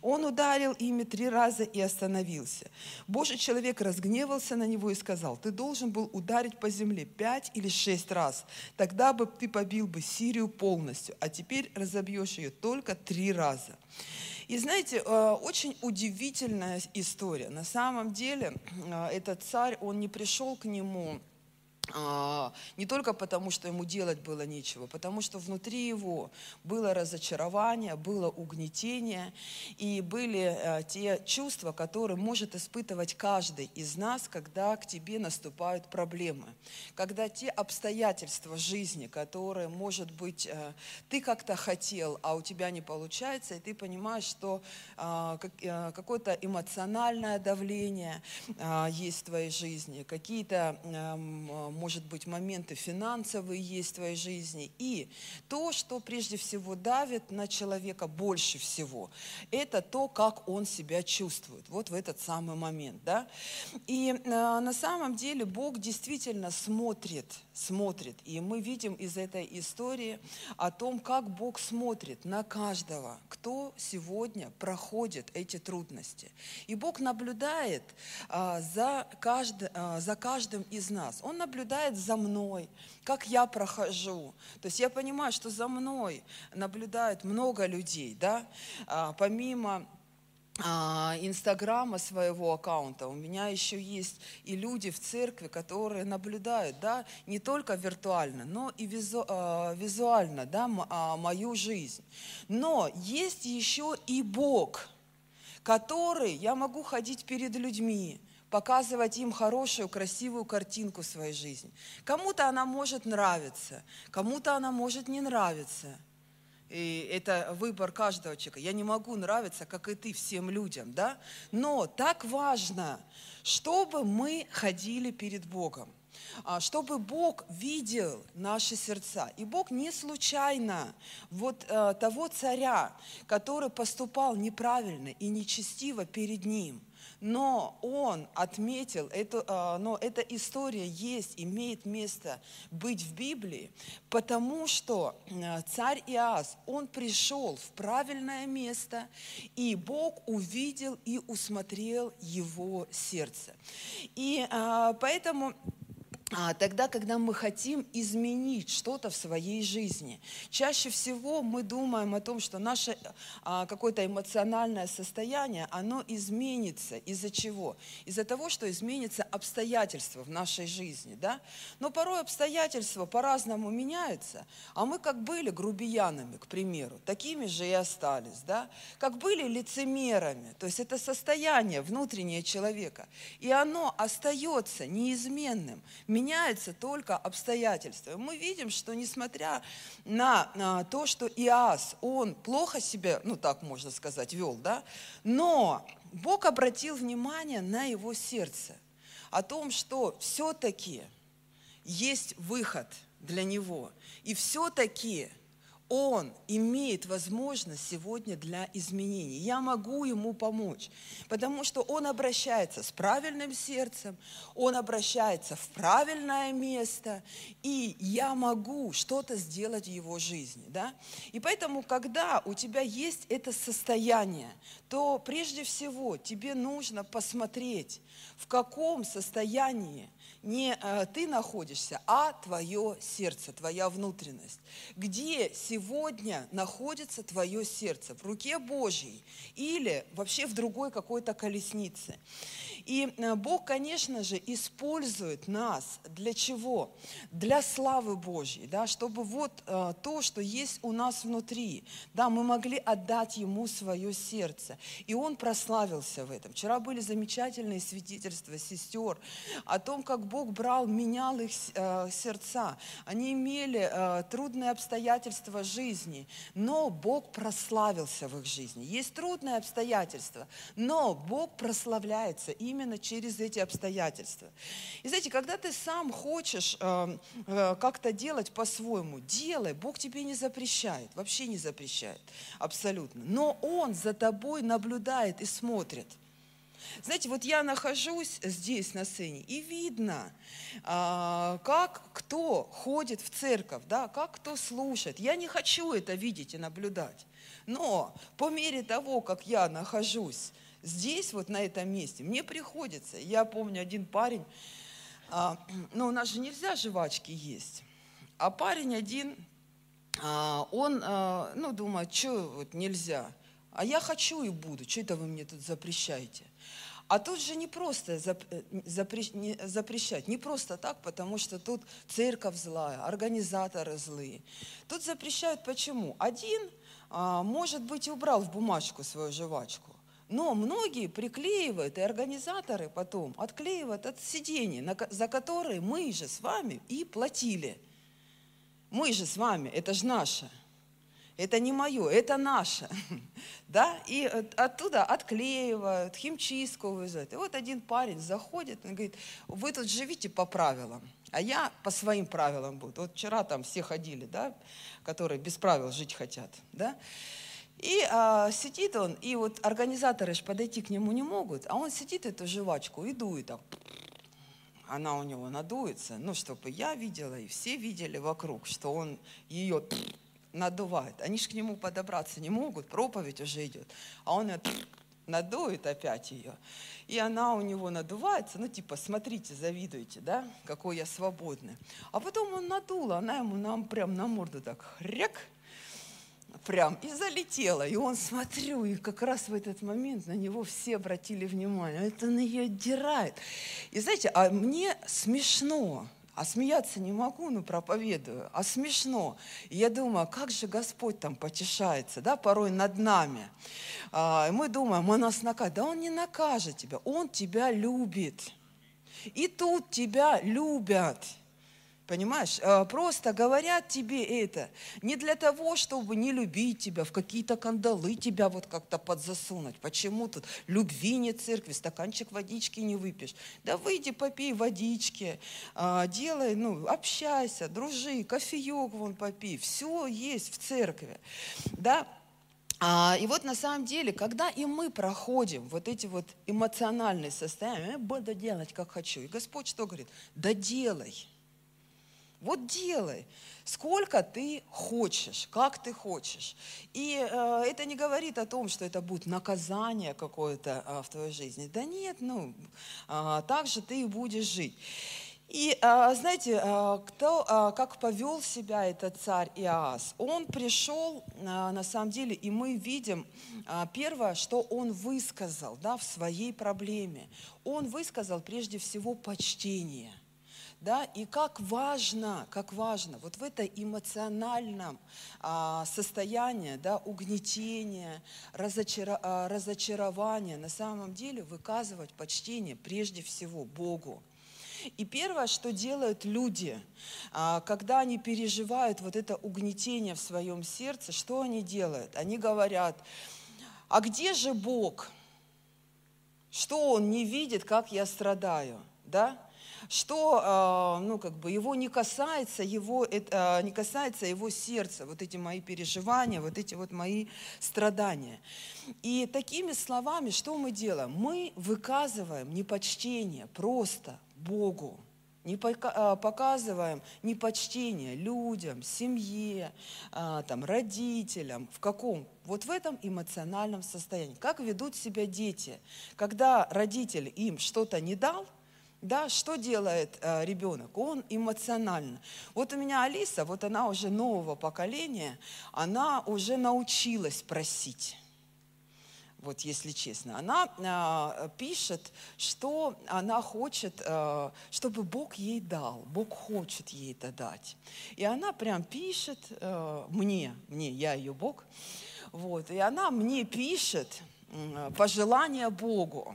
Он ударил ими три раза и остановился. Божий человек разгневался на него и сказал, ты должен был ударить по земле пять или шесть раз, тогда бы ты побил бы Сирию полностью, а теперь разобьешь ее только три раза. И знаете, э, очень удивительная история. На самом деле э, этот царь, он не пришел к нему не только потому, что ему делать было нечего, потому что внутри его было разочарование, было угнетение, и были э, те чувства, которые может испытывать каждый из нас, когда к тебе наступают проблемы, когда те обстоятельства жизни, которые, может быть, э, ты как-то хотел, а у тебя не получается, и ты понимаешь, что а, э, какое-то эмоциональное давление а, есть в твоей жизни, какие-то эм, может быть, моменты финансовые есть в твоей жизни. И то, что прежде всего давит на человека больше всего, это то, как он себя чувствует. Вот в этот самый момент. Да? И э, на самом деле Бог действительно смотрит, смотрит. И мы видим из этой истории о том, как Бог смотрит на каждого, кто сегодня проходит эти трудности. И Бог наблюдает а, за, кажд, а, за каждым из нас. Он наблюдает за мной, как я прохожу. То есть я понимаю, что за мной наблюдает много людей, да, а, помимо Инстаграма своего аккаунта. У меня еще есть и люди в церкви, которые наблюдают, да, не только виртуально, но и визу, а, визуально, да, а, мою жизнь. Но есть еще и Бог, который я могу ходить перед людьми, показывать им хорошую, красивую картинку своей жизни. Кому-то она может нравиться, кому-то она может не нравиться. И это выбор каждого человека. Я не могу нравиться, как и ты, всем людям, да? Но так важно, чтобы мы ходили перед Богом а, чтобы Бог видел наши сердца. И Бог не случайно вот э, того царя, который поступал неправильно и нечестиво перед ним, но он отметил, это, а, но эта история есть, имеет место быть в Библии, потому что а, царь Иас, он пришел в правильное место, и Бог увидел и усмотрел его сердце. И а, поэтому тогда, когда мы хотим изменить что-то в своей жизни. Чаще всего мы думаем о том, что наше а, какое-то эмоциональное состояние, оно изменится. Из-за чего? Из-за того, что изменится обстоятельства в нашей жизни. Да? Но порой обстоятельства по-разному меняются, а мы как были грубиянами, к примеру, такими же и остались. Да? Как были лицемерами, то есть это состояние внутреннее человека, и оно остается неизменным, меняются только обстоятельства. Мы видим, что несмотря на, на то, что Иас, он плохо себя, ну так можно сказать, вел, да, но Бог обратил внимание на его сердце, о том, что все-таки есть выход для него. И все-таки он имеет возможность сегодня для изменений. Я могу ему помочь, потому что он обращается с правильным сердцем, он обращается в правильное место, и я могу что-то сделать в его жизни. Да? И поэтому, когда у тебя есть это состояние, то прежде всего тебе нужно посмотреть, в каком состоянии не э, ты находишься, а твое сердце, твоя внутренность. Где сегодня находится твое сердце? В руке Божьей или вообще в другой какой-то колеснице? И э, Бог, конечно же, использует нас для чего? Для славы Божьей, да, чтобы вот э, то, что есть у нас внутри, да, мы могли отдать Ему свое сердце. И Он прославился в этом. Вчера были замечательные свидетельства сестер о том, как Бог брал, менял их э, сердца. Они имели э, трудные обстоятельства жизни, но Бог прославился в их жизни. Есть трудные обстоятельства, но Бог прославляется именно через эти обстоятельства. И знаете, когда ты сам хочешь э, как-то делать по-своему, делай, Бог тебе не запрещает, вообще не запрещает, абсолютно. Но Он за тобой наблюдает и смотрит – знаете, вот я нахожусь здесь на сцене, и видно, а, как кто ходит в церковь, да, как кто слушает. Я не хочу это видеть и наблюдать. Но по мере того, как я нахожусь здесь, вот на этом месте, мне приходится. Я помню один парень, а, ну у нас же нельзя жвачки есть, а парень один, а, он, ну думает, что вот нельзя, а я хочу и буду, что это вы мне тут запрещаете? А тут же не просто э, запрещать, не просто так, потому что тут церковь злая, организаторы злые. Тут запрещают почему? Один, а, может быть, убрал в бумажку свою жвачку, но многие приклеивают, и организаторы потом отклеивают от сидений, за которые мы же с вами и платили. Мы же с вами, это же наше это не мое, это наше. Да? И оттуда отклеивают, химчистку вызывают. И вот один парень заходит, он говорит, вы тут живите по правилам, а я по своим правилам буду. Вот вчера там все ходили, да, которые без правил жить хотят. Да? И а, сидит он, и вот организаторы ж подойти к нему не могут, а он сидит эту жвачку и дует так. Она у него надуется, ну, чтобы я видела, и все видели вокруг, что он ее надувает. Они же к нему подобраться не могут, проповедь уже идет. А он надует опять ее. И она у него надувается, ну типа, смотрите, завидуйте, да, какой я свободный. А потом он надул, она ему нам прям на морду так хряк, прям и залетела. И он, смотрю, и как раз в этот момент на него все обратили внимание. Это на нее дирает. И знаете, а мне смешно, А смеяться не могу, ну, проповедую, а смешно. И я думаю, а как же Господь там потешается, да, порой над нами. А, и мы думаем, он нас накажет. Да он не накажет тебя, он тебя любит. И тут тебя любят. Понимаешь? А, Просто говорят тебе это не для того, чтобы не любить тебя, в какие-то кандалы тебя вот как-то подзасунуть. Почему тут любви нет в церкви, стаканчик водички не выпьешь. Да выйди, попей водички, а, делай, ну, общайся, дружи, кофеек вон попей. Все есть в церкви. Да? А, и вот на самом деле, когда и мы проходим вот эти вот эмоциональные состояния, я буду делать, как хочу. И Господь что говорит? Да делай. Вот делай, сколько ты хочешь, как ты хочешь. И э, это не говорит о том, что это будет наказание какое-то э, в твоей жизни. Да нет, ну, э, так же ты и будешь жить. И э, знаете, э, кто, э, как повел себя этот царь Иоас? Он пришел, э, на самом деле, и мы видим э, первое, что он высказал да, в своей проблеме. Он высказал прежде всего почтение – да, и как важно, как важно вот в это эмоциональном а, состоянии, да, угнетения, разочара, а, разочарования, на самом деле выказывать почтение прежде всего Богу. И первое, что делают люди, а, когда они переживают вот это угнетение в своем сердце, что они делают? Они говорят, а где же Бог? Что Он не видит, как я страдаю? Да? Что а, ну, как бы его не касается, его, это, не касается его сердца, вот эти мои переживания, вот эти вот мои страдания. И такими словами что мы делаем? Мы выказываем непочтение просто Богу, не а, показываем непочтение людям, семье, а, там, родителям. В каком? Вот в этом эмоциональном состоянии. Как ведут себя дети? Когда родитель им что-то не дал, да, что делает э, ребенок? Он эмоционально. Вот у меня Алиса, вот она уже нового поколения, она уже научилась просить. Вот если честно, она э, пишет, что она хочет, э, чтобы Бог ей дал, Бог хочет ей это дать. И она прям пишет э, мне, мне, я ее Бог, вот, и она мне пишет э, пожелания Богу.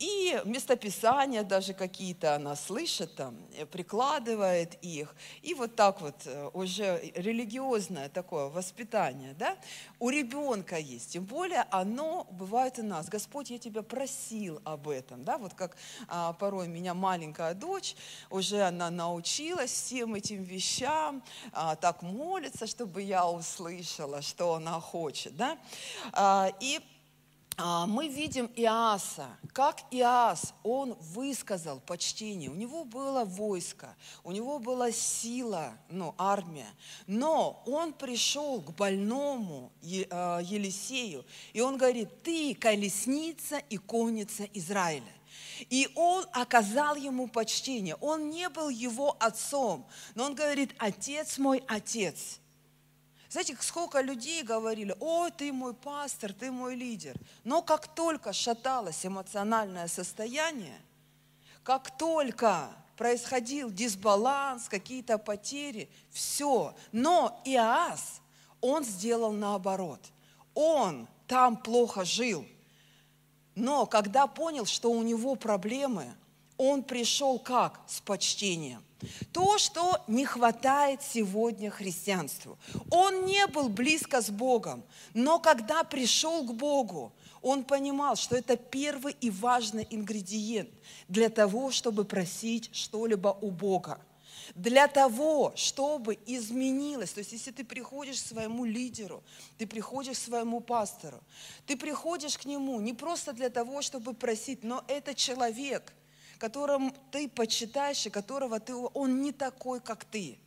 И местописания даже какие-то она слышит там, э, прикладывает их. И вот так вот э, уже религиозное такое воспитание, да, у ребенка есть. Тем более оно бывает у нас. Господь, я тебя просил об этом, да, вот как а, порой меня маленькая дочь, уже она научилась всем этим вещам, а, так молится, чтобы я услышала, что она хочет, да. А, и мы видим Иаса, как Иас, он высказал почтение. У него было войско, у него была сила, ну, армия. Но он пришел к больному а, Елисею, и он говорит, ты колесница и конница Израиля. И он оказал ему почтение. Он не был его отцом, но он говорит, отец мой, отец. Знаете, сколько людей говорили, о, ты мой пастор, ты мой лидер. Но как только шаталось эмоциональное состояние, как только происходил дисбаланс, какие-то потери, все. Но Иоас, он сделал наоборот. Он там плохо жил. Но когда понял, что у него проблемы, он пришел как? С почтением. То, что не хватает сегодня христианству. Он не был близко с Богом, но когда пришел к Богу, он понимал, что это первый и важный ингредиент для того, чтобы просить что-либо у Бога. Для того, чтобы изменилось. То есть, если ты приходишь к своему лидеру, ты приходишь к своему пастору, ты приходишь к нему не просто для того, чтобы просить, но это человек – которым ты почитаешь и которого ты, он не такой, как ты.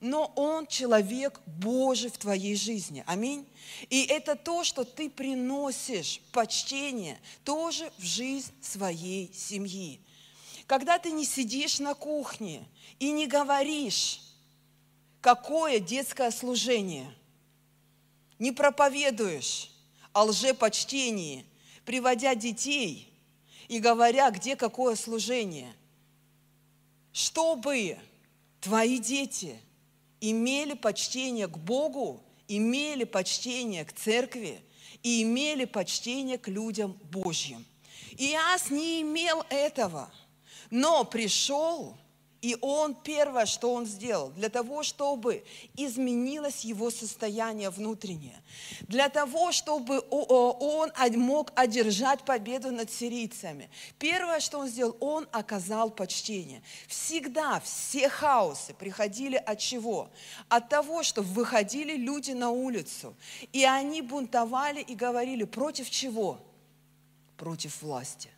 Но он человек Божий в твоей жизни. Аминь. И это то, что ты приносишь почтение тоже в жизнь своей семьи. Когда ты не сидишь на кухне и не говоришь, какое детское служение, не проповедуешь о лжепочтении, приводя детей – и говоря, где какое служение. чтобы твои дети имели почтение к Богу, имели почтение к церкви и имели почтение к людям Божьим. Иас не имел этого, но пришел и он первое, что он сделал, для того, чтобы изменилось его состояние внутреннее, для того, чтобы он мог одержать победу над сирийцами. Первое, что он сделал, он оказал почтение. Всегда все хаосы приходили от чего? От того, что выходили люди на улицу, и они бунтовали и говорили против чего? Против власти.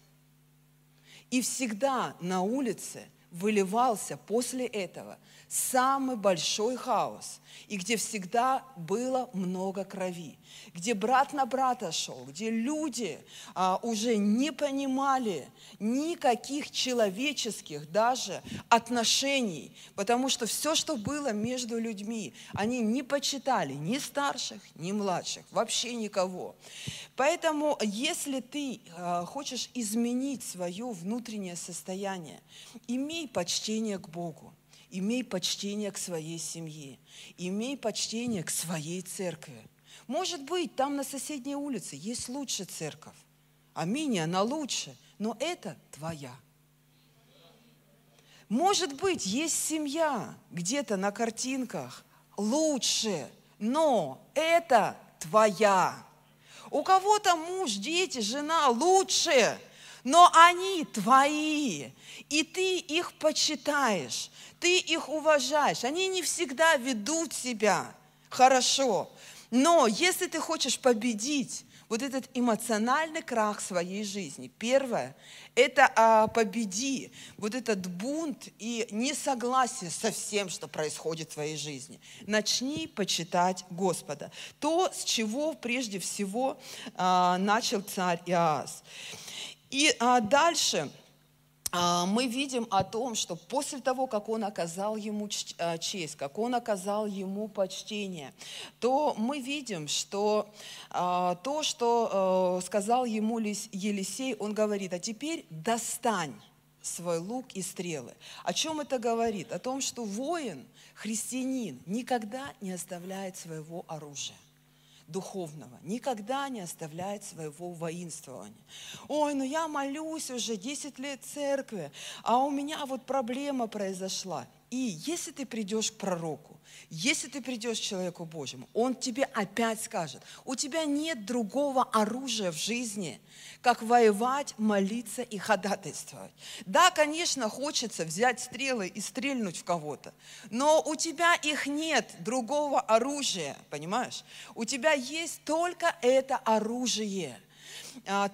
И всегда на улице – выливался после этого самый большой хаос, и где всегда было много крови, где брат на брата шел, где люди а, уже не понимали никаких человеческих даже отношений, потому что все, что было между людьми, они не почитали ни старших, ни младших, вообще никого. Поэтому, если ты а, хочешь изменить свое внутреннее состояние, имей почтение к Богу имей почтение к своей семье, имей почтение к своей церкви. Может быть, там на соседней улице есть лучше церковь. Аминь, она лучше, но это твоя. Может быть, есть семья где-то на картинках лучше, но это твоя. У кого-то муж, дети, жена лучше, но они твои, и ты их почитаешь ты их уважаешь. Они не всегда ведут себя хорошо. Но если ты хочешь победить вот этот эмоциональный крах своей жизни, первое, это а, победи вот этот бунт и несогласие со всем, что происходит в твоей жизни. Начни почитать Господа. То, с чего прежде всего а, начал царь Иас. И а, дальше а, мы видим о том, что после того, как он оказал ему а, честь, как он оказал ему почтение, то мы видим, что а, то, что сказал ему Елисей, он говорит, а теперь достань свой лук и стрелы. О чем это говорит? О том, что воин, христианин, никогда не оставляет своего оружия духовного, никогда не оставляет своего воинствования. Ой, ну я молюсь уже 10 лет церкви, а у меня вот проблема произошла. И если ты придешь к пророку, если ты придешь к человеку Божьему, он тебе опять скажет, у тебя нет другого оружия в жизни, как воевать, молиться и ходатайствовать. Да, конечно, хочется взять стрелы и стрельнуть в кого-то, но у тебя их нет, другого оружия, понимаешь? У тебя есть только это оружие –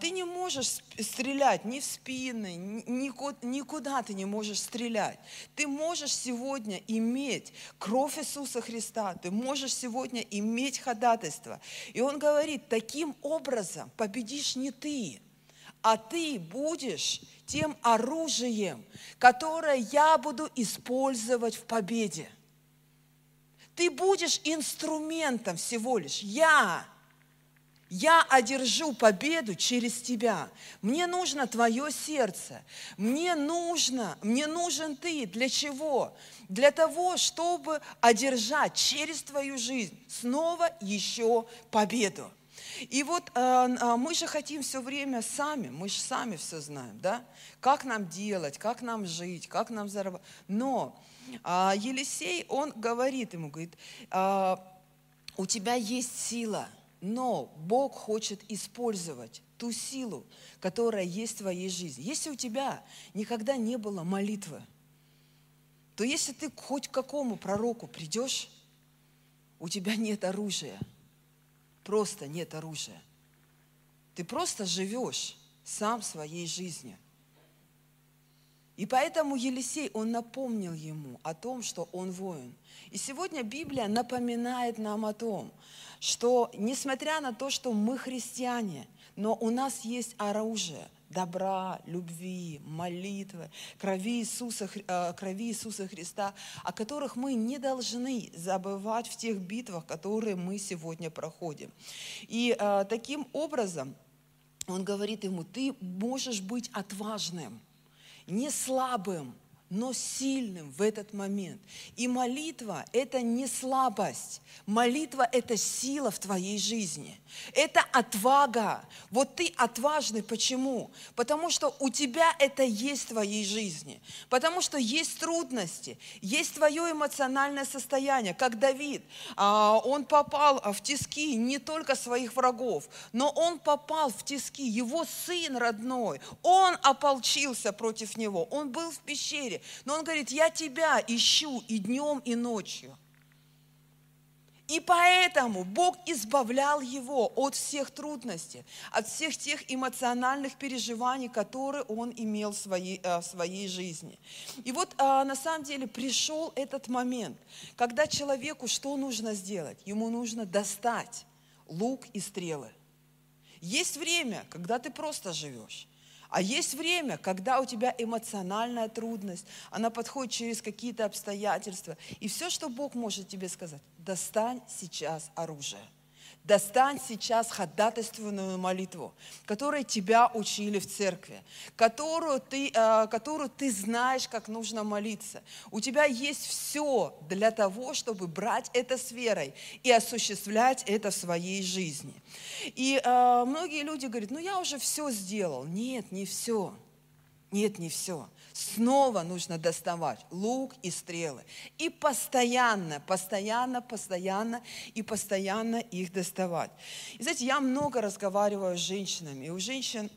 ты не можешь стрелять ни в спины, никуда ты не можешь стрелять. Ты можешь сегодня иметь кровь Иисуса Христа, ты можешь сегодня иметь ходатайство. И он говорит, таким образом победишь не ты, а ты будешь тем оружием, которое я буду использовать в победе. Ты будешь инструментом всего лишь. Я я одержу победу через тебя. Мне нужно твое сердце. Мне нужно, мне нужен ты. Для чего? Для того, чтобы одержать через твою жизнь снова еще победу. И вот э, мы же хотим все время сами, мы же сами все знаем, да? Как нам делать, как нам жить, как нам зарабатывать. Но э, Елисей, он говорит ему, говорит, э, у тебя есть сила – но Бог хочет использовать ту силу, которая есть в твоей жизни. Если у тебя никогда не было молитвы, то если ты хоть к какому пророку придешь, у тебя нет оружия. Просто нет оружия. Ты просто живешь сам своей жизнью. И поэтому Елисей, он напомнил ему о том, что он воин. И сегодня Библия напоминает нам о том, что несмотря на то, что мы христиане, но у нас есть оружие добра, любви, молитвы, крови Иисуса, э, крови Иисуса Христа, о которых мы не должны забывать в тех битвах, которые мы сегодня проходим. И э, таким образом он говорит ему, ты можешь быть отважным, не слабым, но сильным в этот момент. И молитва – это не слабость. Молитва – это сила в твоей жизни. Это отвага. Вот ты отважный. Почему? Потому что у тебя это есть в твоей жизни. Потому что есть трудности, есть твое эмоциональное состояние. Как Давид, а, он попал в тиски не только своих врагов, но он попал в тиски. Его сын родной, он ополчился против него. Он был в пещере. Но он говорит, я тебя ищу и днем, и ночью. И поэтому Бог избавлял его от всех трудностей, от всех тех эмоциональных переживаний, которые он имел в своей, э, в своей жизни. И вот а, на самом деле пришел этот момент, когда человеку что нужно сделать? Ему нужно достать лук и стрелы. Есть время, когда ты просто живешь. А есть время, когда у тебя эмоциональная трудность, она подходит через какие-то обстоятельства. И все, что Бог может тебе сказать, достань сейчас оружие. Достань сейчас ходатайственную молитву, которой тебя учили в церкви, которую ты, э, которую ты знаешь, как нужно молиться. У тебя есть все для того, чтобы брать это с верой и осуществлять это в своей жизни. И э, многие люди говорят, ну я уже все сделал. Нет, не все. Нет, не все снова нужно доставать лук и стрелы. И постоянно, постоянно, постоянно и постоянно их доставать. И знаете, я много разговариваю с женщинами, и у женщин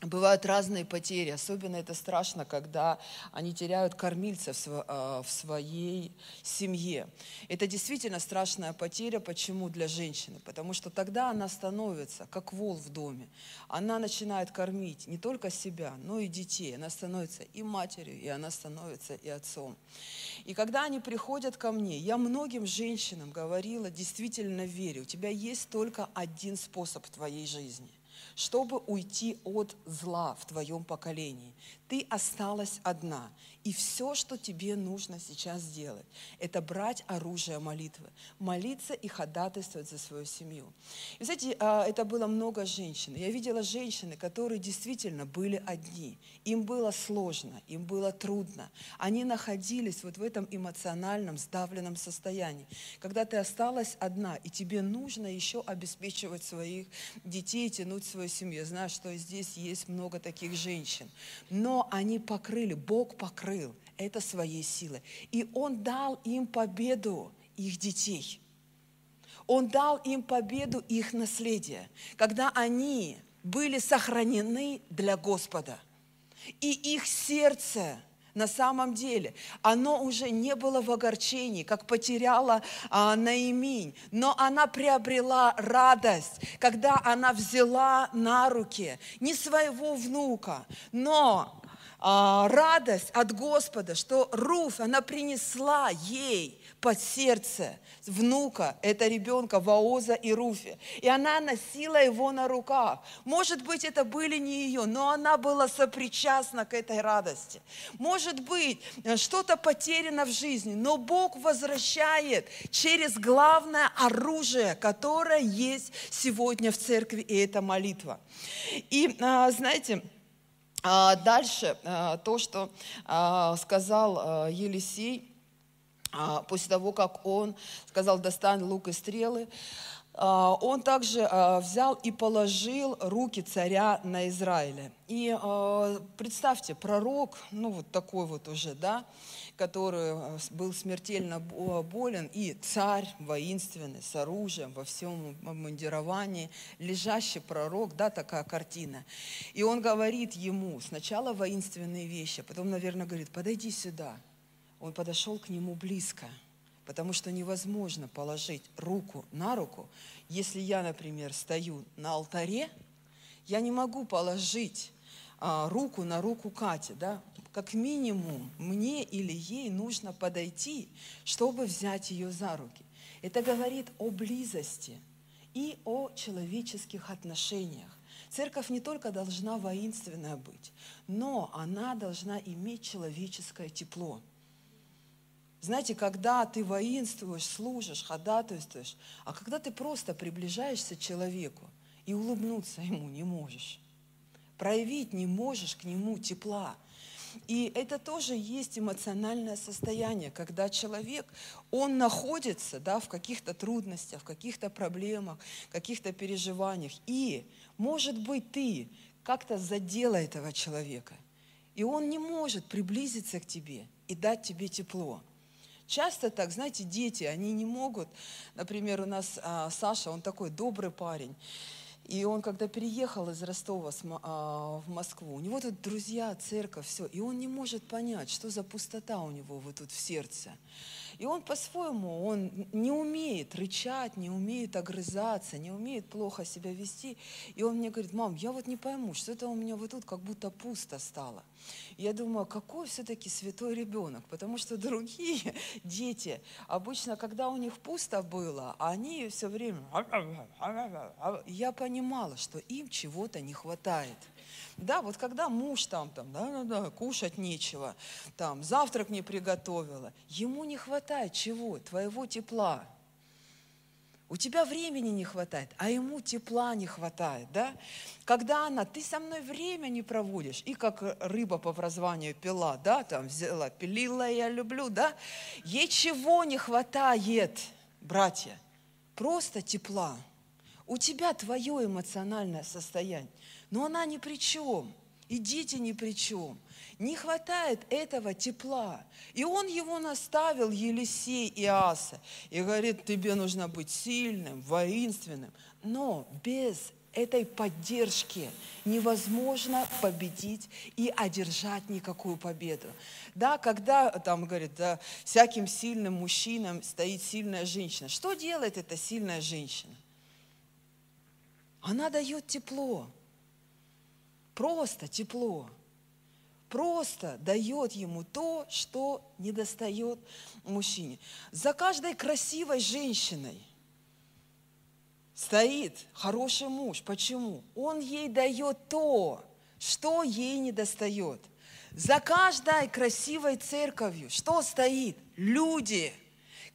Бывают разные потери, особенно это страшно, когда они теряют кормильца в своей семье. Это действительно страшная потеря. Почему для женщины? Потому что тогда она становится как вол в доме. Она начинает кормить не только себя, но и детей. Она становится и матерью, и она становится и отцом. И когда они приходят ко мне, я многим женщинам говорила, действительно верю, у тебя есть только один способ в твоей жизни чтобы уйти от зла в твоем поколении. Ты осталась одна. И все, что тебе нужно сейчас сделать, это брать оружие молитвы, молиться и ходатайствовать за свою семью. И, знаете, а, это было много женщин. Я видела женщины, которые действительно были одни. Им было сложно, им было трудно. Они находились вот в этом эмоциональном, сдавленном состоянии. Когда ты осталась одна, и тебе нужно еще обеспечивать своих детей, тянуть свою семью. Я знаю, что здесь есть много таких женщин. Но они покрыли, Бог покрыл это своей силой. И Он дал им победу их детей. Он дал им победу их наследия, когда они были сохранены для Господа. И их сердце на самом деле, оно уже не было в огорчении, как потеряла а, Наиминь, но она приобрела радость, когда она взяла на руки не своего внука, но радость от Господа, что Руф, она принесла ей под сердце внука, это ребенка Ваоза и Руфи. И она носила его на руках. Может быть, это были не ее, но она была сопричастна к этой радости. Может быть, что-то потеряно в жизни, но Бог возвращает через главное оружие, которое есть сегодня в церкви, и это молитва. И, а, знаете, а дальше а, то, что а, сказал Елисей, после того, как он сказал, достань лук и стрелы, он также взял и положил руки царя на Израиле. И представьте, пророк, ну вот такой вот уже, да, который был смертельно болен, и царь воинственный, с оружием, во всем мандировании, лежащий пророк, да, такая картина. И он говорит ему сначала воинственные вещи, а потом, наверное, говорит, подойди сюда. Он подошел к нему близко, потому что невозможно положить руку на руку. Если я, например, стою на алтаре, я не могу положить а, руку на руку Кати, да, как минимум мне или ей нужно подойти, чтобы взять ее за руки. Это говорит о близости и о человеческих отношениях. Церковь не только должна воинственная быть, но она должна иметь человеческое тепло. Знаете, когда ты воинствуешь, служишь, ходатайствуешь, а когда ты просто приближаешься к человеку и улыбнуться ему не можешь, проявить не можешь к нему тепла – И это тоже есть эмоциональное состояние, когда человек, он находится да, в каких-то трудностях, в каких-то проблемах, каких-то переживаниях. И, может быть, ты как-то задела этого человека, и он не может приблизиться к тебе и дать тебе тепло. Часто так, знаете, дети, они не могут. Например, у нас а, Саша, он такой добрый парень. И он, когда переехал из Ростова а, в Москву, у него тут друзья, церковь, все. И он не может понять, что за пустота у него вот тут в сердце. И он по-своему, он не умеет рычать, не умеет огрызаться, не умеет плохо себя вести. И он мне говорит, мам, я вот не пойму, что это у меня вот тут как будто пусто стало. Я думаю, какой все-таки святой ребенок, потому что другие дети, обычно, когда у них пусто было, они все время... Я понимала, что им чего-то не хватает. Да, вот когда муж там, там, да, да, да, кушать нечего, там, завтрак не приготовила, ему не хватает чего? Твоего тепла. У тебя времени не хватает, а ему тепла не хватает, да? Когда она, ты со мной время не проводишь, и как рыба по прозванию пила, да, там взяла, пилила, я люблю, да? Ей чего не хватает, братья? Просто тепла. У тебя твое эмоциональное состояние. Но она ни при чем, и дети ни при чем. Не хватает этого тепла. И он его наставил, Елисей и Аса, и говорит, тебе нужно быть сильным, воинственным. Но без этой поддержки невозможно победить и одержать никакую победу. Да, когда там говорит, да, всяким сильным мужчинам стоит сильная женщина. Что делает эта сильная женщина? Она дает тепло. Просто тепло. Просто дает ему то, что не достает мужчине. За каждой красивой женщиной стоит хороший муж. Почему? Он ей дает то, что ей не достает. За каждой красивой церковью что стоит? Люди –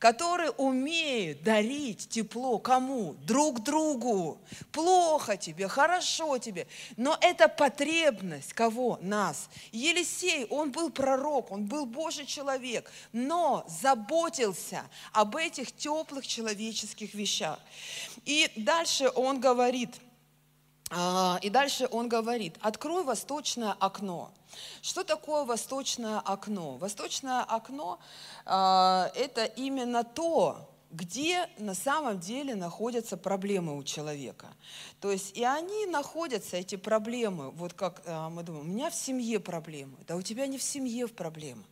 которые умеют дарить тепло кому? Друг другу. Плохо тебе, хорошо тебе. Но это потребность кого? Нас. Елисей, он был пророк, он был Божий человек, но заботился об этих теплых человеческих вещах. И дальше он говорит, и дальше он говорит, открой восточное окно. Что такое восточное окно? Восточное окно э, – это именно то, где на самом деле находятся проблемы у человека. То есть и они находятся, эти проблемы, вот как э, мы думаем, у меня в семье проблемы. Да у тебя не в семье проблемы.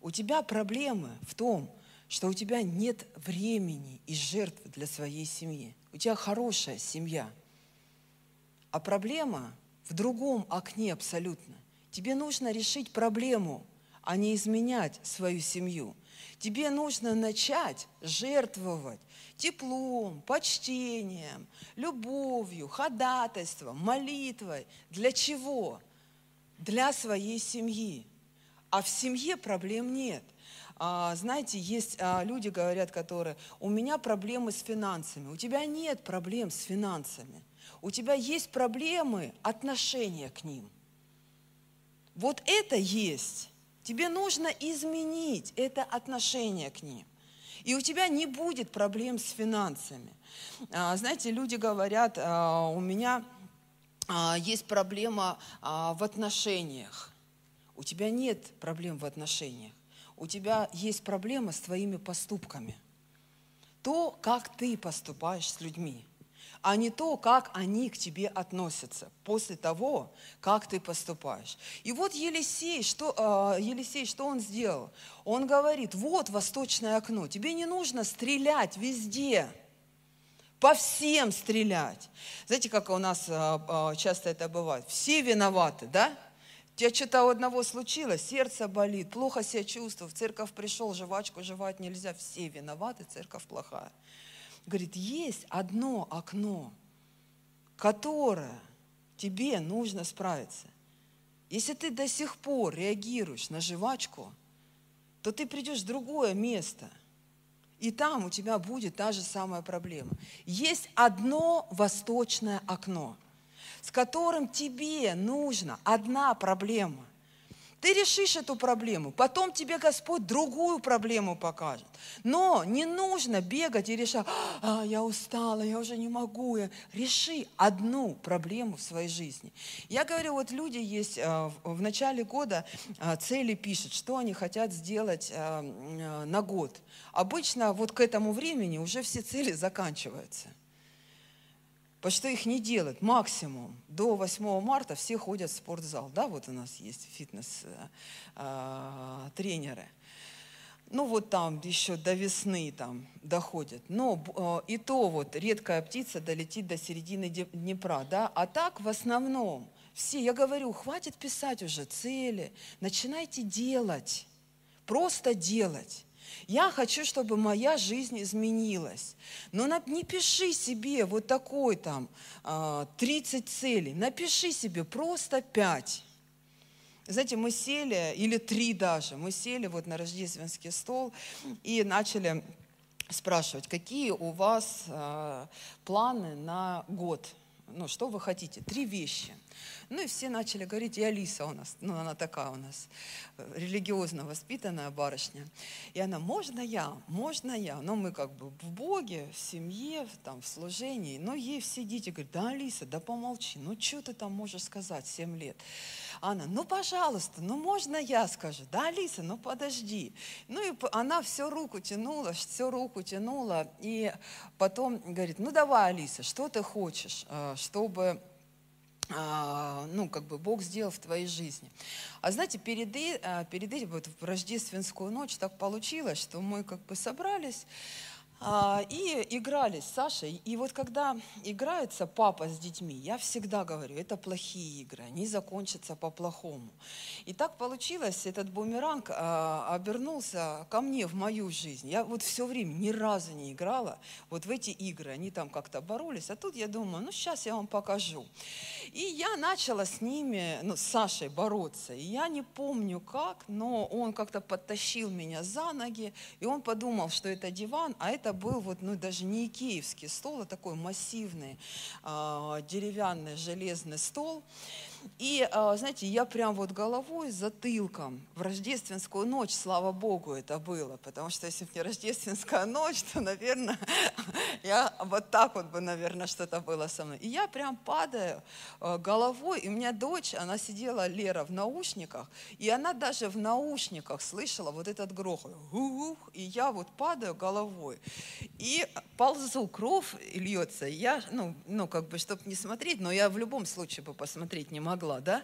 У тебя проблемы в том, что у тебя нет времени и жертв для своей семьи. У тебя хорошая семья. А проблема в другом окне абсолютно. Тебе нужно решить проблему, а не изменять свою семью. Тебе нужно начать жертвовать теплом, почтением, любовью, ходатайством, молитвой. Для чего? Для своей семьи. А в семье проблем нет. А, знаете, есть а, люди, говорят, которые, у меня проблемы с финансами. У тебя нет проблем с финансами у тебя есть проблемы отношения к ним. Вот это есть. Тебе нужно изменить это отношение к ним. И у тебя не будет проблем с финансами. А, знаете, люди говорят, а, у меня а, есть проблема в отношениях. У тебя нет проблем в отношениях. У тебя есть проблема с твоими поступками. То, как ты поступаешь с людьми а не то, как они к тебе относятся после того, как ты поступаешь. И вот Елисей, что, э, Елисей, что он сделал? Он говорит, вот восточное окно, тебе не нужно стрелять везде, по всем стрелять. Знаете, как у нас э, часто это бывает? Все виноваты, да? Тебя что-то у одного случилось, сердце болит, плохо себя чувствую, в церковь пришел, жвачку жевать нельзя, все виноваты, церковь плохая. Говорит, есть одно окно, которое тебе нужно справиться. Если ты до сих пор реагируешь на жвачку, то ты придешь в другое место, и там у тебя будет та же самая проблема. Есть одно восточное окно, с которым тебе нужно одна проблема Ты решишь эту проблему, потом тебе Господь другую проблему покажет. Но не нужно бегать и решать, а, я устала, я уже не могу. Реши одну проблему в своей жизни. Я говорю, вот люди есть а, в начале года а, цели пишут, что они хотят сделать а, на год. Обычно вот к этому времени уже все цели заканчиваются. Что их не делают максимум. До 8 марта все ходят в спортзал. Да, вот у нас есть фитнес-тренеры. Ну вот там еще до весны там доходят. Но э, и то вот редкая птица долетит до середины Днепра, да. А так в основном все, я говорю, хватит писать уже цели, начинайте делать, просто делать. Я хочу, чтобы моя жизнь изменилась. Но не пиши себе вот такой там а, 30 целей. Напиши себе просто 5. Знаете, мы сели, или три даже, мы сели вот на рождественский стол и начали спрашивать, какие у вас а, планы на год. Ну, что вы хотите? Три вещи. Ну и все начали говорить, и Алиса у нас, ну она такая у нас э, религиозно воспитанная барышня. И она, можно я, можно я. Но мы как бы в Боге, в семье, там, в служении. Но ей все дети говорят, да, Алиса, да помолчи, ну что ты там можешь сказать, 7 лет. Она, ну пожалуйста, ну можно я скажу. Да, Алиса, ну подожди. Ну и она все руку тянула, все руку тянула. И потом говорит, ну давай, Алиса, что ты хочешь, э, чтобы ну, как бы Бог сделал в твоей жизни. А знаете, перед, а, перед этим, вот в рождественскую ночь так получилось, что мы как бы собрались а, и играли с Сашей. И вот когда играется папа с детьми, я всегда говорю, это плохие игры, они закончатся по-плохому. И так получилось, этот бумеранг а, обернулся ко мне в мою жизнь. Я вот все время ни разу не играла вот в эти игры. Они там как-то боролись. А тут я думаю, ну сейчас я вам покажу. И я начала с ними, ну, с Сашей бороться. И я не помню как, но он как-то подтащил меня за ноги, и он подумал, что это диван, а это был вот, ну, даже не икеевский стол, а такой массивный а, деревянный железный стол. И, а, знаете, я прям вот головой, затылком в рождественскую ночь, слава Богу, это было, потому что если бы не рождественская ночь, то, наверное, я вот так вот бы, наверное, что-то было со мной. И я прям падаю э, головой, и у меня дочь, она сидела, Лера, в наушниках, и она даже в наушниках слышала вот этот грохот. Ух, и я вот падаю головой. И ползу, кровь льется. Я, ну, ну как бы, чтобы не смотреть, но я в любом случае бы посмотреть не могла, да.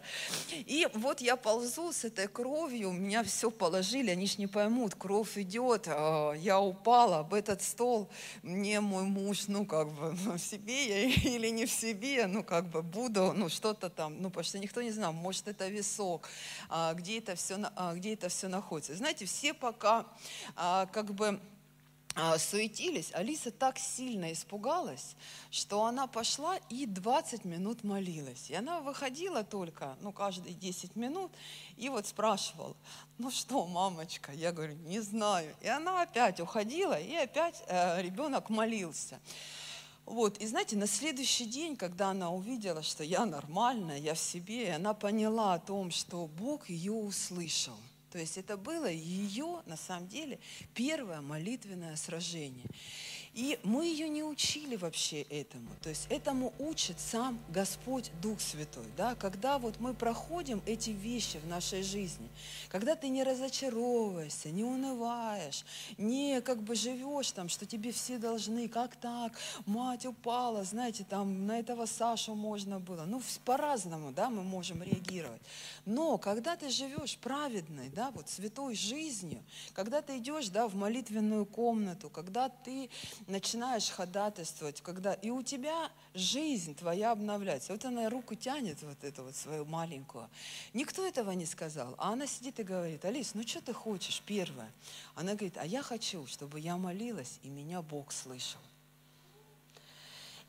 И вот я ползу с этой кровью, меня все положили, они ж не поймут, кровь идет, а, я упала об этот стол, мне мой муж, ну как бы, ну, в себе я или не в себе, ну как бы буду, ну что-то там, ну потому что никто не знал, может это висок, а, где это все, а, где это все находится. Знаете, все пока как бы суетились, Алиса так сильно испугалась, что она пошла и 20 минут молилась. И она выходила только, ну, каждые 10 минут, и вот спрашивала, ну что, мамочка? Я говорю, не знаю. И она опять уходила, и опять э, ребенок молился. Вот, и знаете, на следующий день, когда она увидела, что я нормальная, я в себе, она поняла о том, что Бог ее услышал. То есть это было ее, на самом деле, первое молитвенное сражение. И мы ее не учили вообще этому. То есть этому учит сам Господь Дух Святой. Да? Когда вот мы проходим эти вещи в нашей жизни, когда ты не разочаровываешься, не унываешь, не как бы живешь там, что тебе все должны, как так, мать упала, знаете, там на этого Сашу можно было. Ну, по-разному, да, мы можем реагировать. Но когда ты живешь праведной, да, вот святой жизнью, когда ты идешь, да, в молитвенную комнату, когда ты начинаешь ходатайствовать, когда и у тебя жизнь твоя обновляется. Вот она руку тянет, вот эту вот свою маленькую. Никто этого не сказал. А она сидит и говорит, Алис, ну что ты хочешь, первое? Она говорит, а я хочу, чтобы я молилась, и меня Бог слышал.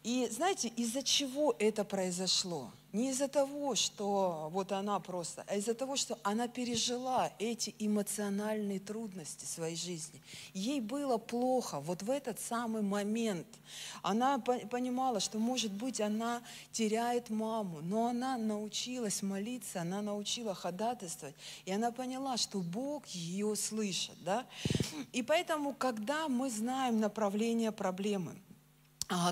И знаете, из-за чего это произошло? Не из-за того, что вот она просто, а из-за того, что она пережила эти эмоциональные трудности своей жизни. Ей было плохо вот в этот самый момент. Она по- понимала, что, может быть, она теряет маму, но она научилась молиться, она научила ходатайствовать, и она поняла, что Бог ее слышит. Да? И поэтому, когда мы знаем направление проблемы,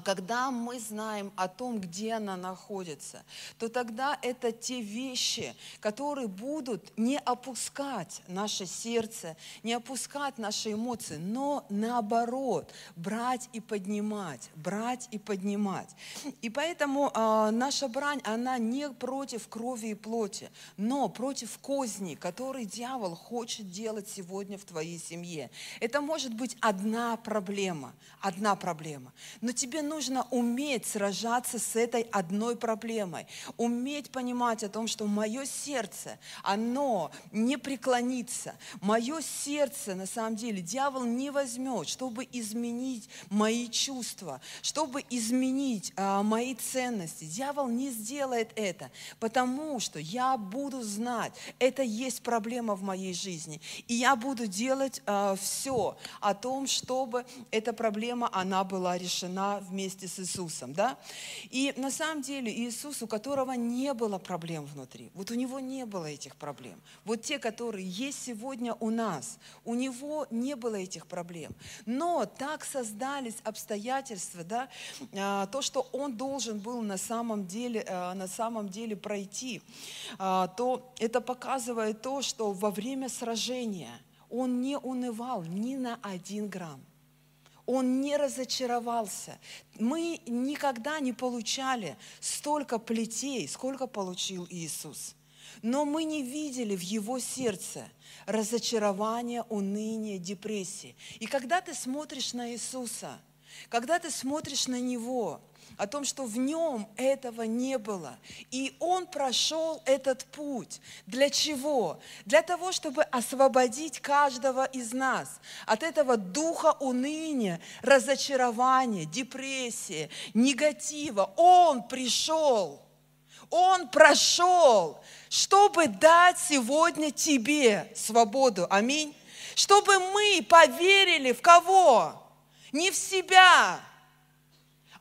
когда мы знаем о том, где она находится, то тогда это те вещи, которые будут не опускать наше сердце, не опускать наши эмоции, но наоборот, брать и поднимать, брать и поднимать. И поэтому а, наша брань, она не против крови и плоти, но против козней, которые дьявол хочет делать сегодня в твоей семье. Это может быть одна проблема, одна проблема. Но тебе нужно уметь сражаться с этой одной проблемой, уметь понимать о том, что мое сердце, оно не преклонится. Мое сердце, на самом деле, дьявол не возьмет, чтобы изменить мои чувства, чтобы изменить а, мои ценности. Дьявол не сделает это, потому что я буду знать, это есть проблема в моей жизни. И я буду делать а, все о том, чтобы эта проблема, она была решена вместе с Иисусом. Да? И на самом деле Иисус, у которого не было проблем внутри, вот у него не было этих проблем. Вот те, которые есть сегодня у нас, у него не было этих проблем. Но так создались обстоятельства, да, а, то, что он должен был на самом деле, а, на самом деле пройти, а, то это показывает то, что во время сражения он не унывал ни на один грамм он не разочаровался. Мы никогда не получали столько плетей, сколько получил Иисус. Но мы не видели в его сердце разочарования, уныния, депрессии. И когда ты смотришь на Иисуса, когда ты смотришь на Него, о том, что в нем этого не было. И он прошел этот путь. Для чего? Для того, чтобы освободить каждого из нас от этого духа уныния, разочарования, депрессии, негатива. Он пришел. Он прошел, чтобы дать сегодня тебе свободу. Аминь. Чтобы мы поверили в кого? Не в себя,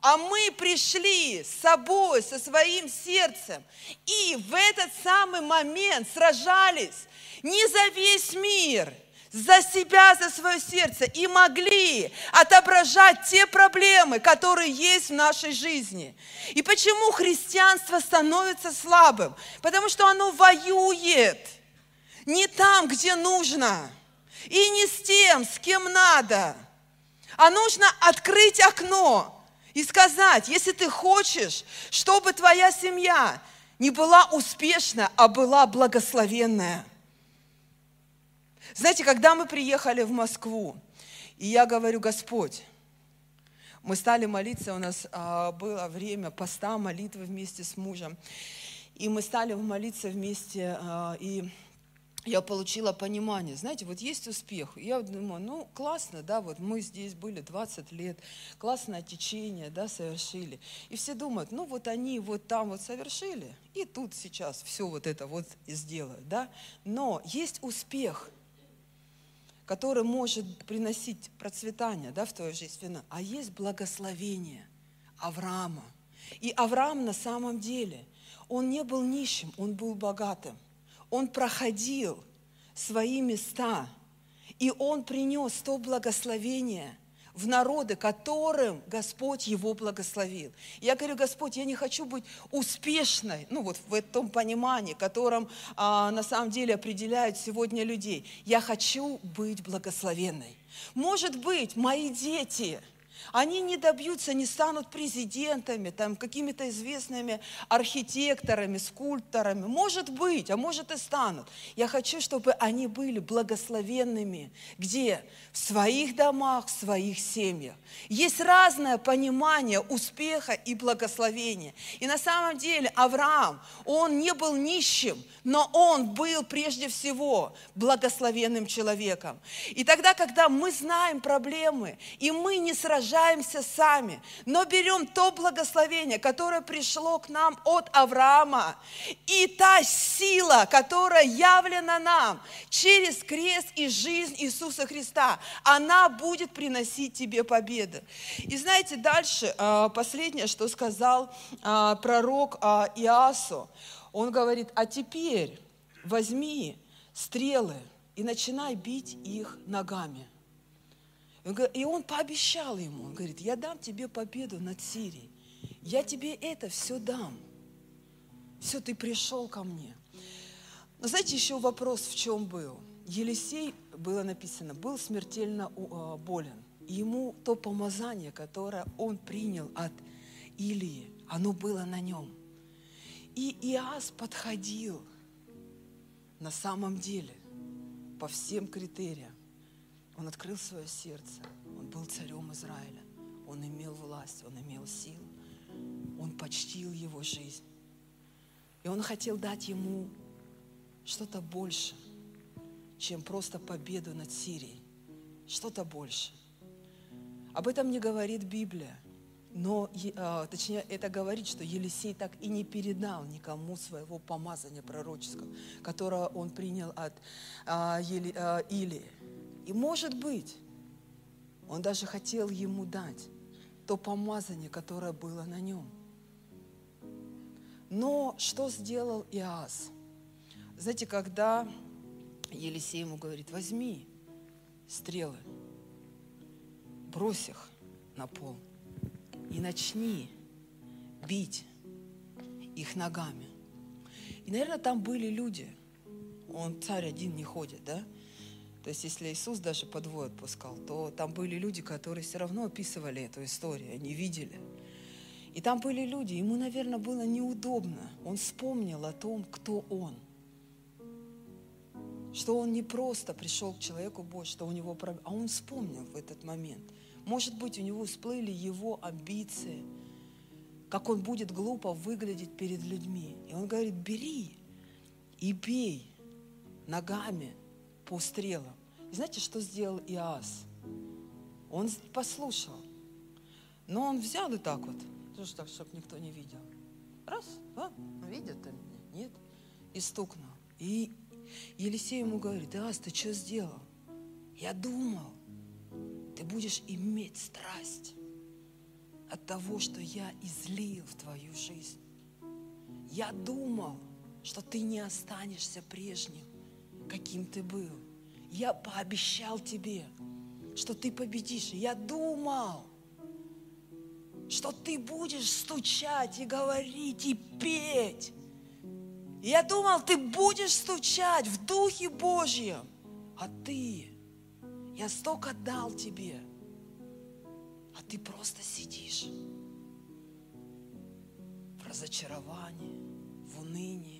а мы пришли с собой, со своим сердцем, и в этот самый момент сражались не за весь мир, за себя, за свое сердце, и могли отображать те проблемы, которые есть в нашей жизни. И почему христианство становится слабым? Потому что оно воюет не там, где нужно, и не с тем, с кем надо. А нужно открыть окно, и сказать, если ты хочешь, чтобы твоя семья не была успешна, а была благословенная. Знаете, когда мы приехали в Москву, и я говорю, Господь, мы стали молиться, у нас а, было время поста, молитвы вместе с мужем, и мы стали молиться вместе, а, и я получила понимание. Знаете, вот есть успех. Я думаю, ну, классно, да, вот мы здесь были 20 лет, классное течение, да, совершили. И все думают, ну, вот они вот там вот совершили, и тут сейчас все вот это вот и сделают, да. Но есть успех, который может приносить процветание, да, в твою жизнь, а есть благословение Авраама. И Авраам на самом деле, он не был нищим, он был богатым он проходил свои места, и он принес то благословение в народы, которым Господь его благословил. Я говорю, Господь, я не хочу быть успешной, ну вот в этом понимании, которым а, на самом деле определяют сегодня людей. Я хочу быть благословенной. Может быть, мои дети – они не добьются, не станут президентами, там, какими-то известными архитекторами, скульпторами. Может быть, а может и станут. Я хочу, чтобы они были благословенными. Где? В своих домах, в своих семьях. Есть разное понимание успеха и благословения. И на самом деле Авраам, он не был нищим, но он был прежде всего благословенным человеком. И тогда, когда мы знаем проблемы, и мы не сражаемся, сражаемся сами, но берем то благословение, которое пришло к нам от Авраама, и та сила, которая явлена нам через крест и жизнь Иисуса Христа, она будет приносить тебе победу. И знаете, дальше, а, последнее, что сказал а, пророк а, Иасу, он говорит, а теперь возьми стрелы и начинай бить их ногами. И он пообещал ему, он говорит, я дам тебе победу над Сирией. Я тебе это все дам. Все, ты пришел ко мне. Но знаете, еще вопрос в чем был? Елисей, было написано, был смертельно а, болен. Ему то помазание, которое он принял от Илии, оно было на нем. И Иас подходил на самом деле по всем критериям. Он открыл свое сердце. Он был царем Израиля. Он имел власть, он имел силу. Он почтил его жизнь. И он хотел дать ему что-то больше, чем просто победу над Сирией. Что-то больше. Об этом не говорит Библия. Но, а, точнее, это говорит, что Елисей так и не передал никому своего помазания пророческого, которое он принял от а, а, Илии. И может быть, он даже хотел ему дать то помазание, которое было на нем. Но что сделал Иас? Знаете, когда Елисей ему говорит, возьми стрелы, брось их на пол и начни бить их ногами. И, наверное, там были люди. Он царь один не ходит, да? То есть если Иисус даже по двое отпускал, то там были люди, которые все равно описывали эту историю, они видели. И там были люди, ему, наверное, было неудобно. Он вспомнил о том, кто он. Что он не просто пришел к человеку Божьему, что у него проблема, а он вспомнил в этот момент. Может быть, у него всплыли его амбиции, как он будет глупо выглядеть перед людьми. И он говорит, бери и бей ногами по стрелам. И знаете, что сделал Иас? Он послушал. Но он взял и так вот, тоже так, чтобы никто не видел. Раз, два, видят меня? Нет. И стукнул. И Елисей ему говорит, Иас, ты что сделал? Я думал, ты будешь иметь страсть от того, что я излил в твою жизнь. Я думал, что ты не останешься прежним каким ты был. Я пообещал тебе, что ты победишь. Я думал, что ты будешь стучать и говорить, и петь. Я думал, ты будешь стучать в Духе Божьем, а ты, я столько дал тебе, а ты просто сидишь в разочаровании, в унынии,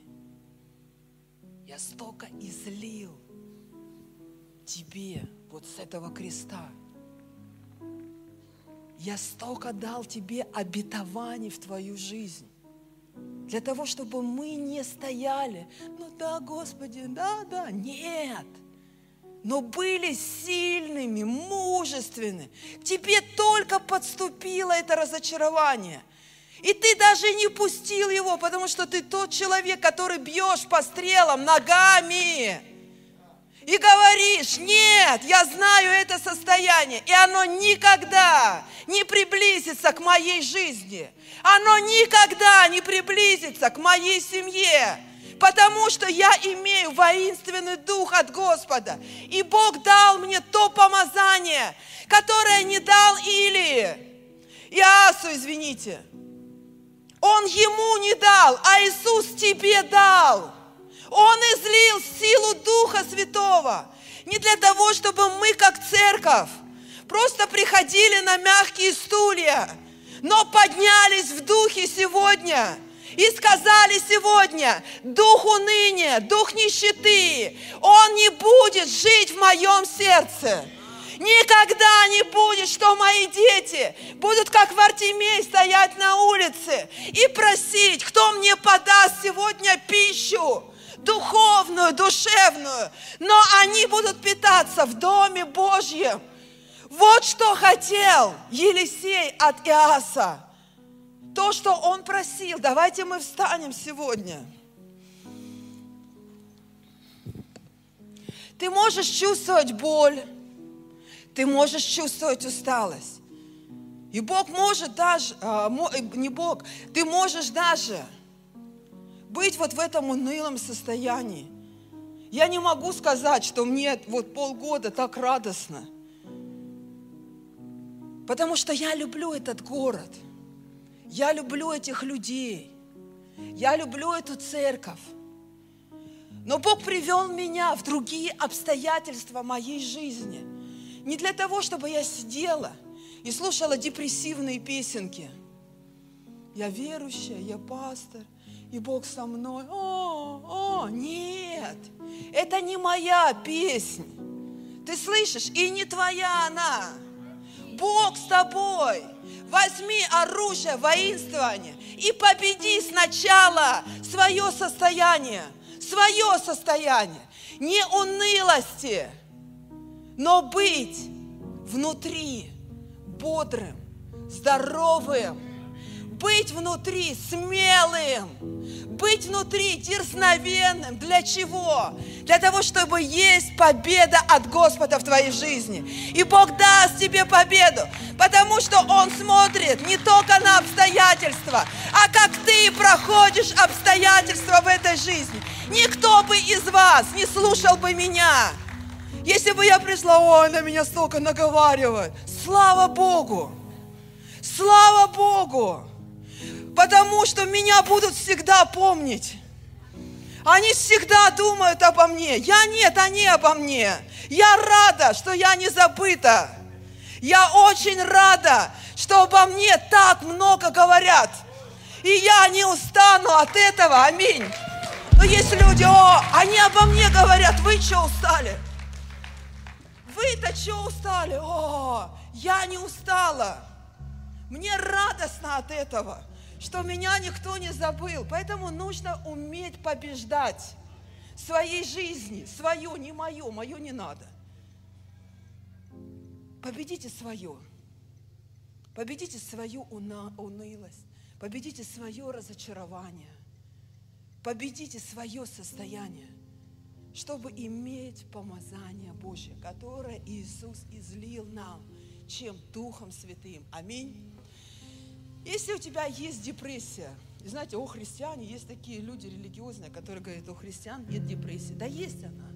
я столько излил тебе вот с этого креста. Я столько дал тебе обетований в твою жизнь. Для того, чтобы мы не стояли. Ну да, Господи, да, да. Нет. Но были сильными, мужественными. К тебе только подступило это разочарование. И ты даже не пустил его, потому что ты тот человек, который бьешь по стрелам ногами. И говоришь, нет, я знаю это состояние, и оно никогда не приблизится к моей жизни. Оно никогда не приблизится к моей семье, потому что я имею воинственный дух от Господа. И Бог дал мне то помазание, которое не дал Илии. Иасу, извините. Он ему не дал, а Иисус тебе дал. Он излил силу Духа Святого. Не для того, чтобы мы, как церковь, просто приходили на мягкие стулья, но поднялись в Духе сегодня и сказали сегодня, дух уныния, дух нищеты, он не будет жить в моем сердце. Никогда не будет, что мои дети будут как в Артемей стоять на улице и просить, кто мне подаст сегодня пищу духовную, душевную, но они будут питаться в Доме Божьем, Вот что хотел Елисей от Иаса. То, что он просил. Давайте мы встанем сегодня. Ты можешь чувствовать боль, ты можешь чувствовать усталость. И Бог может даже, а, э, не Бог, ты можешь даже быть вот в этом унылом состоянии. Я не могу сказать, что мне вот полгода так радостно. Потому что я люблю этот город. Я люблю этих людей. Я люблю эту церковь. Но Бог привел меня в другие обстоятельства моей жизни. Не для того, чтобы я сидела и слушала депрессивные песенки. Я верующая, я пастор, и Бог со мной. О, о, нет, это не моя песня. Ты слышишь? И не твоя она. Бог с тобой. Возьми оружие воинствования и победи сначала свое состояние. Свое состояние. Не унылости, но быть внутри бодрым, здоровым, быть внутри смелым, быть внутри дерзновенным. Для чего? Для того, чтобы есть победа от Господа в твоей жизни. И Бог даст тебе победу, потому что Он смотрит не только на обстоятельства, а как ты проходишь обстоятельства в этой жизни. Никто бы из вас не слушал бы меня, если бы я пришла, ой, на меня столько наговаривают. Слава Богу! Слава Богу! Потому что меня будут всегда помнить. Они всегда думают обо мне. Я нет, они обо мне. Я рада, что я не забыта. Я очень рада, что обо мне так много говорят. И я не устану от этого. Аминь. Но есть люди, о, они обо мне говорят, вы что устали? Вы-то что устали? О, я не устала. Мне радостно от этого, что меня никто не забыл. Поэтому нужно уметь побеждать своей жизни, свою, не мою, мою не надо. Победите свое. Победите свою уна- унылость. Победите свое разочарование. Победите свое состояние, чтобы иметь помазание Божье, которое Иисус излил нам, чем Духом Святым. Аминь. Если у тебя есть депрессия, знаете, у христиане есть такие люди религиозные, которые говорят, у христиан нет депрессии. Да есть она.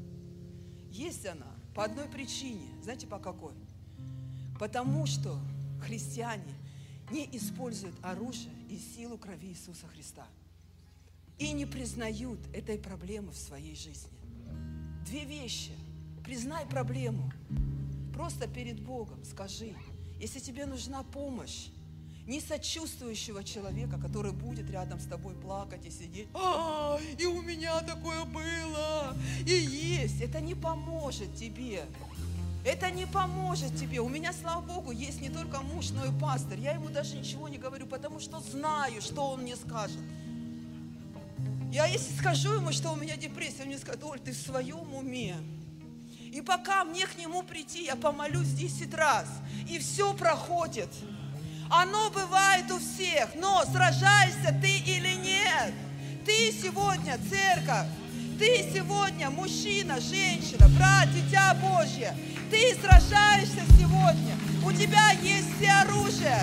Есть она. По одной причине. Знаете, по какой? Потому что христиане не используют оружие и силу крови Иисуса Христа. И не признают этой проблемы в своей жизни. Две вещи. Признай проблему. Просто перед Богом скажи, если тебе нужна помощь, не сочувствующего человека, который будет рядом с тобой плакать и сидеть. А, и у меня такое было, и есть. Это не поможет тебе. Это не поможет тебе. У меня, слава Богу, есть не только муж, но и пастор. Я ему даже ничего не говорю, потому что знаю, что он мне скажет. Я если скажу ему, что у меня депрессия, он мне скажет, Оль, ты в своем уме. И пока мне к нему прийти, я помолюсь 10 раз, и все проходит. Оно бывает у всех, но сражаешься ты или нет. Ты сегодня церковь, ты сегодня мужчина, женщина, брат, дитя Божье. Ты сражаешься сегодня. У тебя есть все оружие,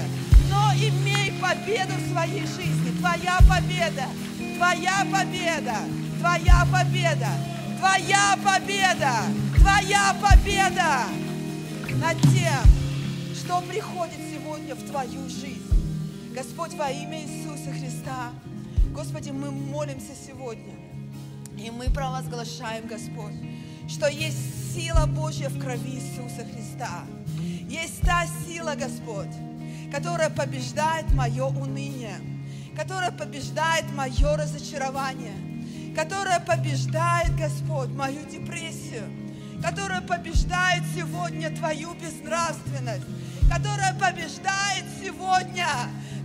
но имей победу в своей жизни. Твоя победа, твоя победа, твоя победа, твоя победа, твоя победа! Над тем, что приходит сегодня в твою жизнь. Господь, во имя Иисуса Христа, Господи, мы молимся сегодня, и мы провозглашаем, Господь, что есть сила Божья в крови Иисуса Христа. Есть та сила, Господь, которая побеждает мое уныние, которая побеждает мое разочарование, которая побеждает, Господь, мою депрессию, которая побеждает сегодня Твою безнравственность, которая побеждает сегодня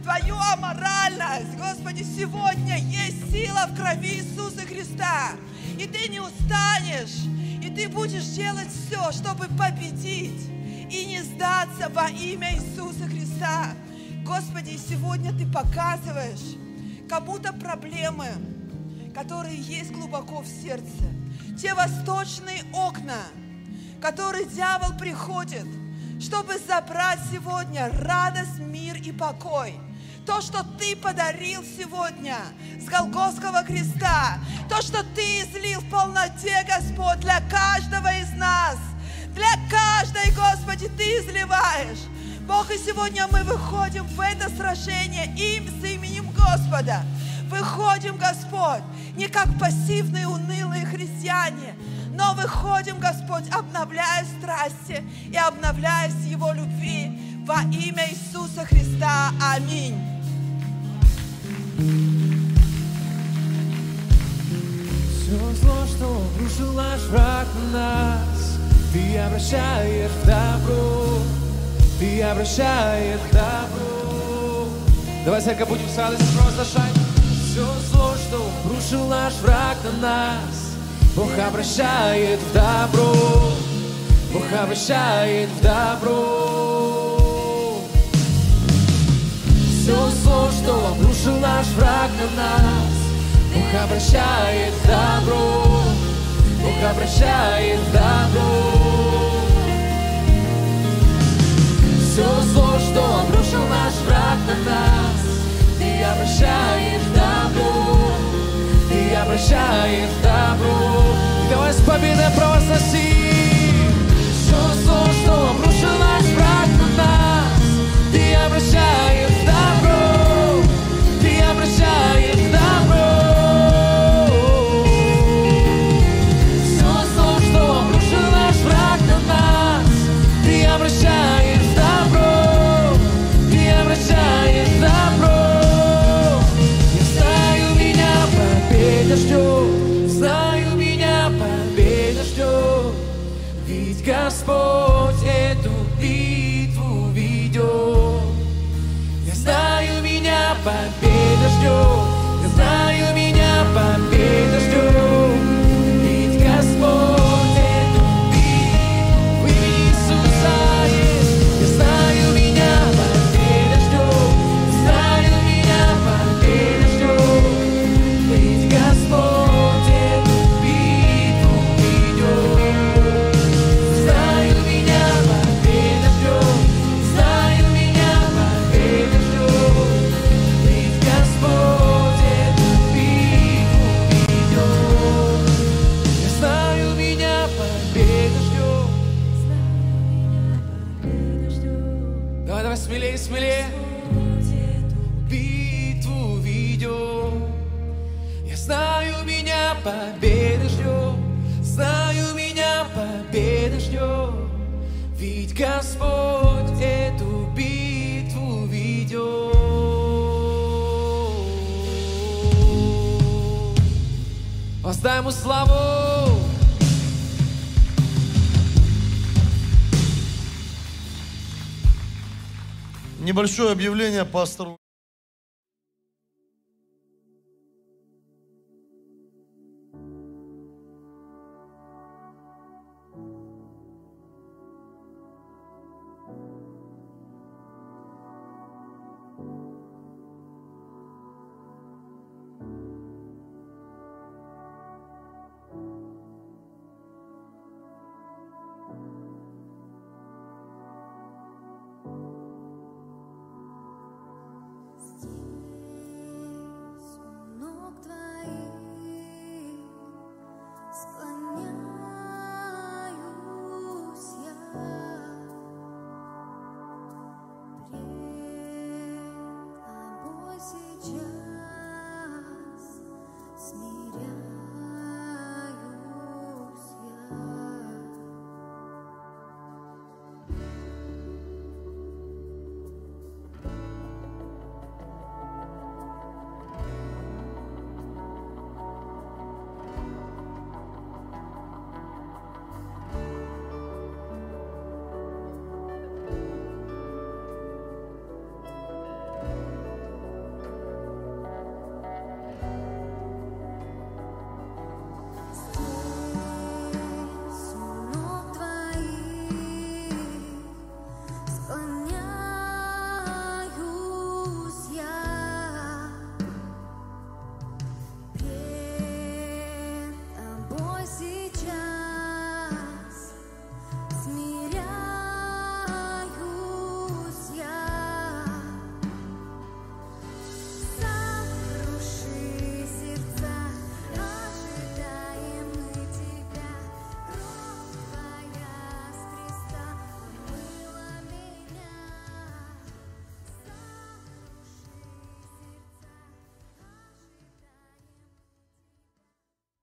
Твою аморальность. Господи, сегодня есть сила в крови Иисуса Христа. И Ты не устанешь, и Ты будешь делать все, чтобы победить и не сдаться во имя Иисуса Христа. Господи, сегодня Ты показываешь, как будто проблемы, которые есть глубоко в сердце, те восточные окна, которые дьявол приходит, чтобы забрать сегодня радость, мир и покой. То, что Ты подарил сегодня с Голгофского креста, то, что Ты излил в полноте, Господь, для каждого из нас, для каждой, Господи, Ты изливаешь. Бог, и сегодня мы выходим в это сражение им с именем Господа. Выходим, Господь, не как пассивные, унылые христиане, но выходим, Господь, обновляя страсти и обновляясь Его любви во имя Иисуса Христа. Аминь. Все зло, что обрушил враг на нас, Ты обращаешь в добро, Ты обращаешь в добро. Давай, церковь, будем с радостью провозглашать. Все зло, что обрушил наш враг на нас, Бог обращает в добро, Бог обращает в добро. Все зло, что обрушил наш враг на нас, Бог обращает в добро, Бог обращает в добро. Обрушил наш враг на нас, Ты обращаешь в добро, Ты обращаешь в добро. И давай с победой провозгласи. Воздай ему славу. Небольшое объявление пастору.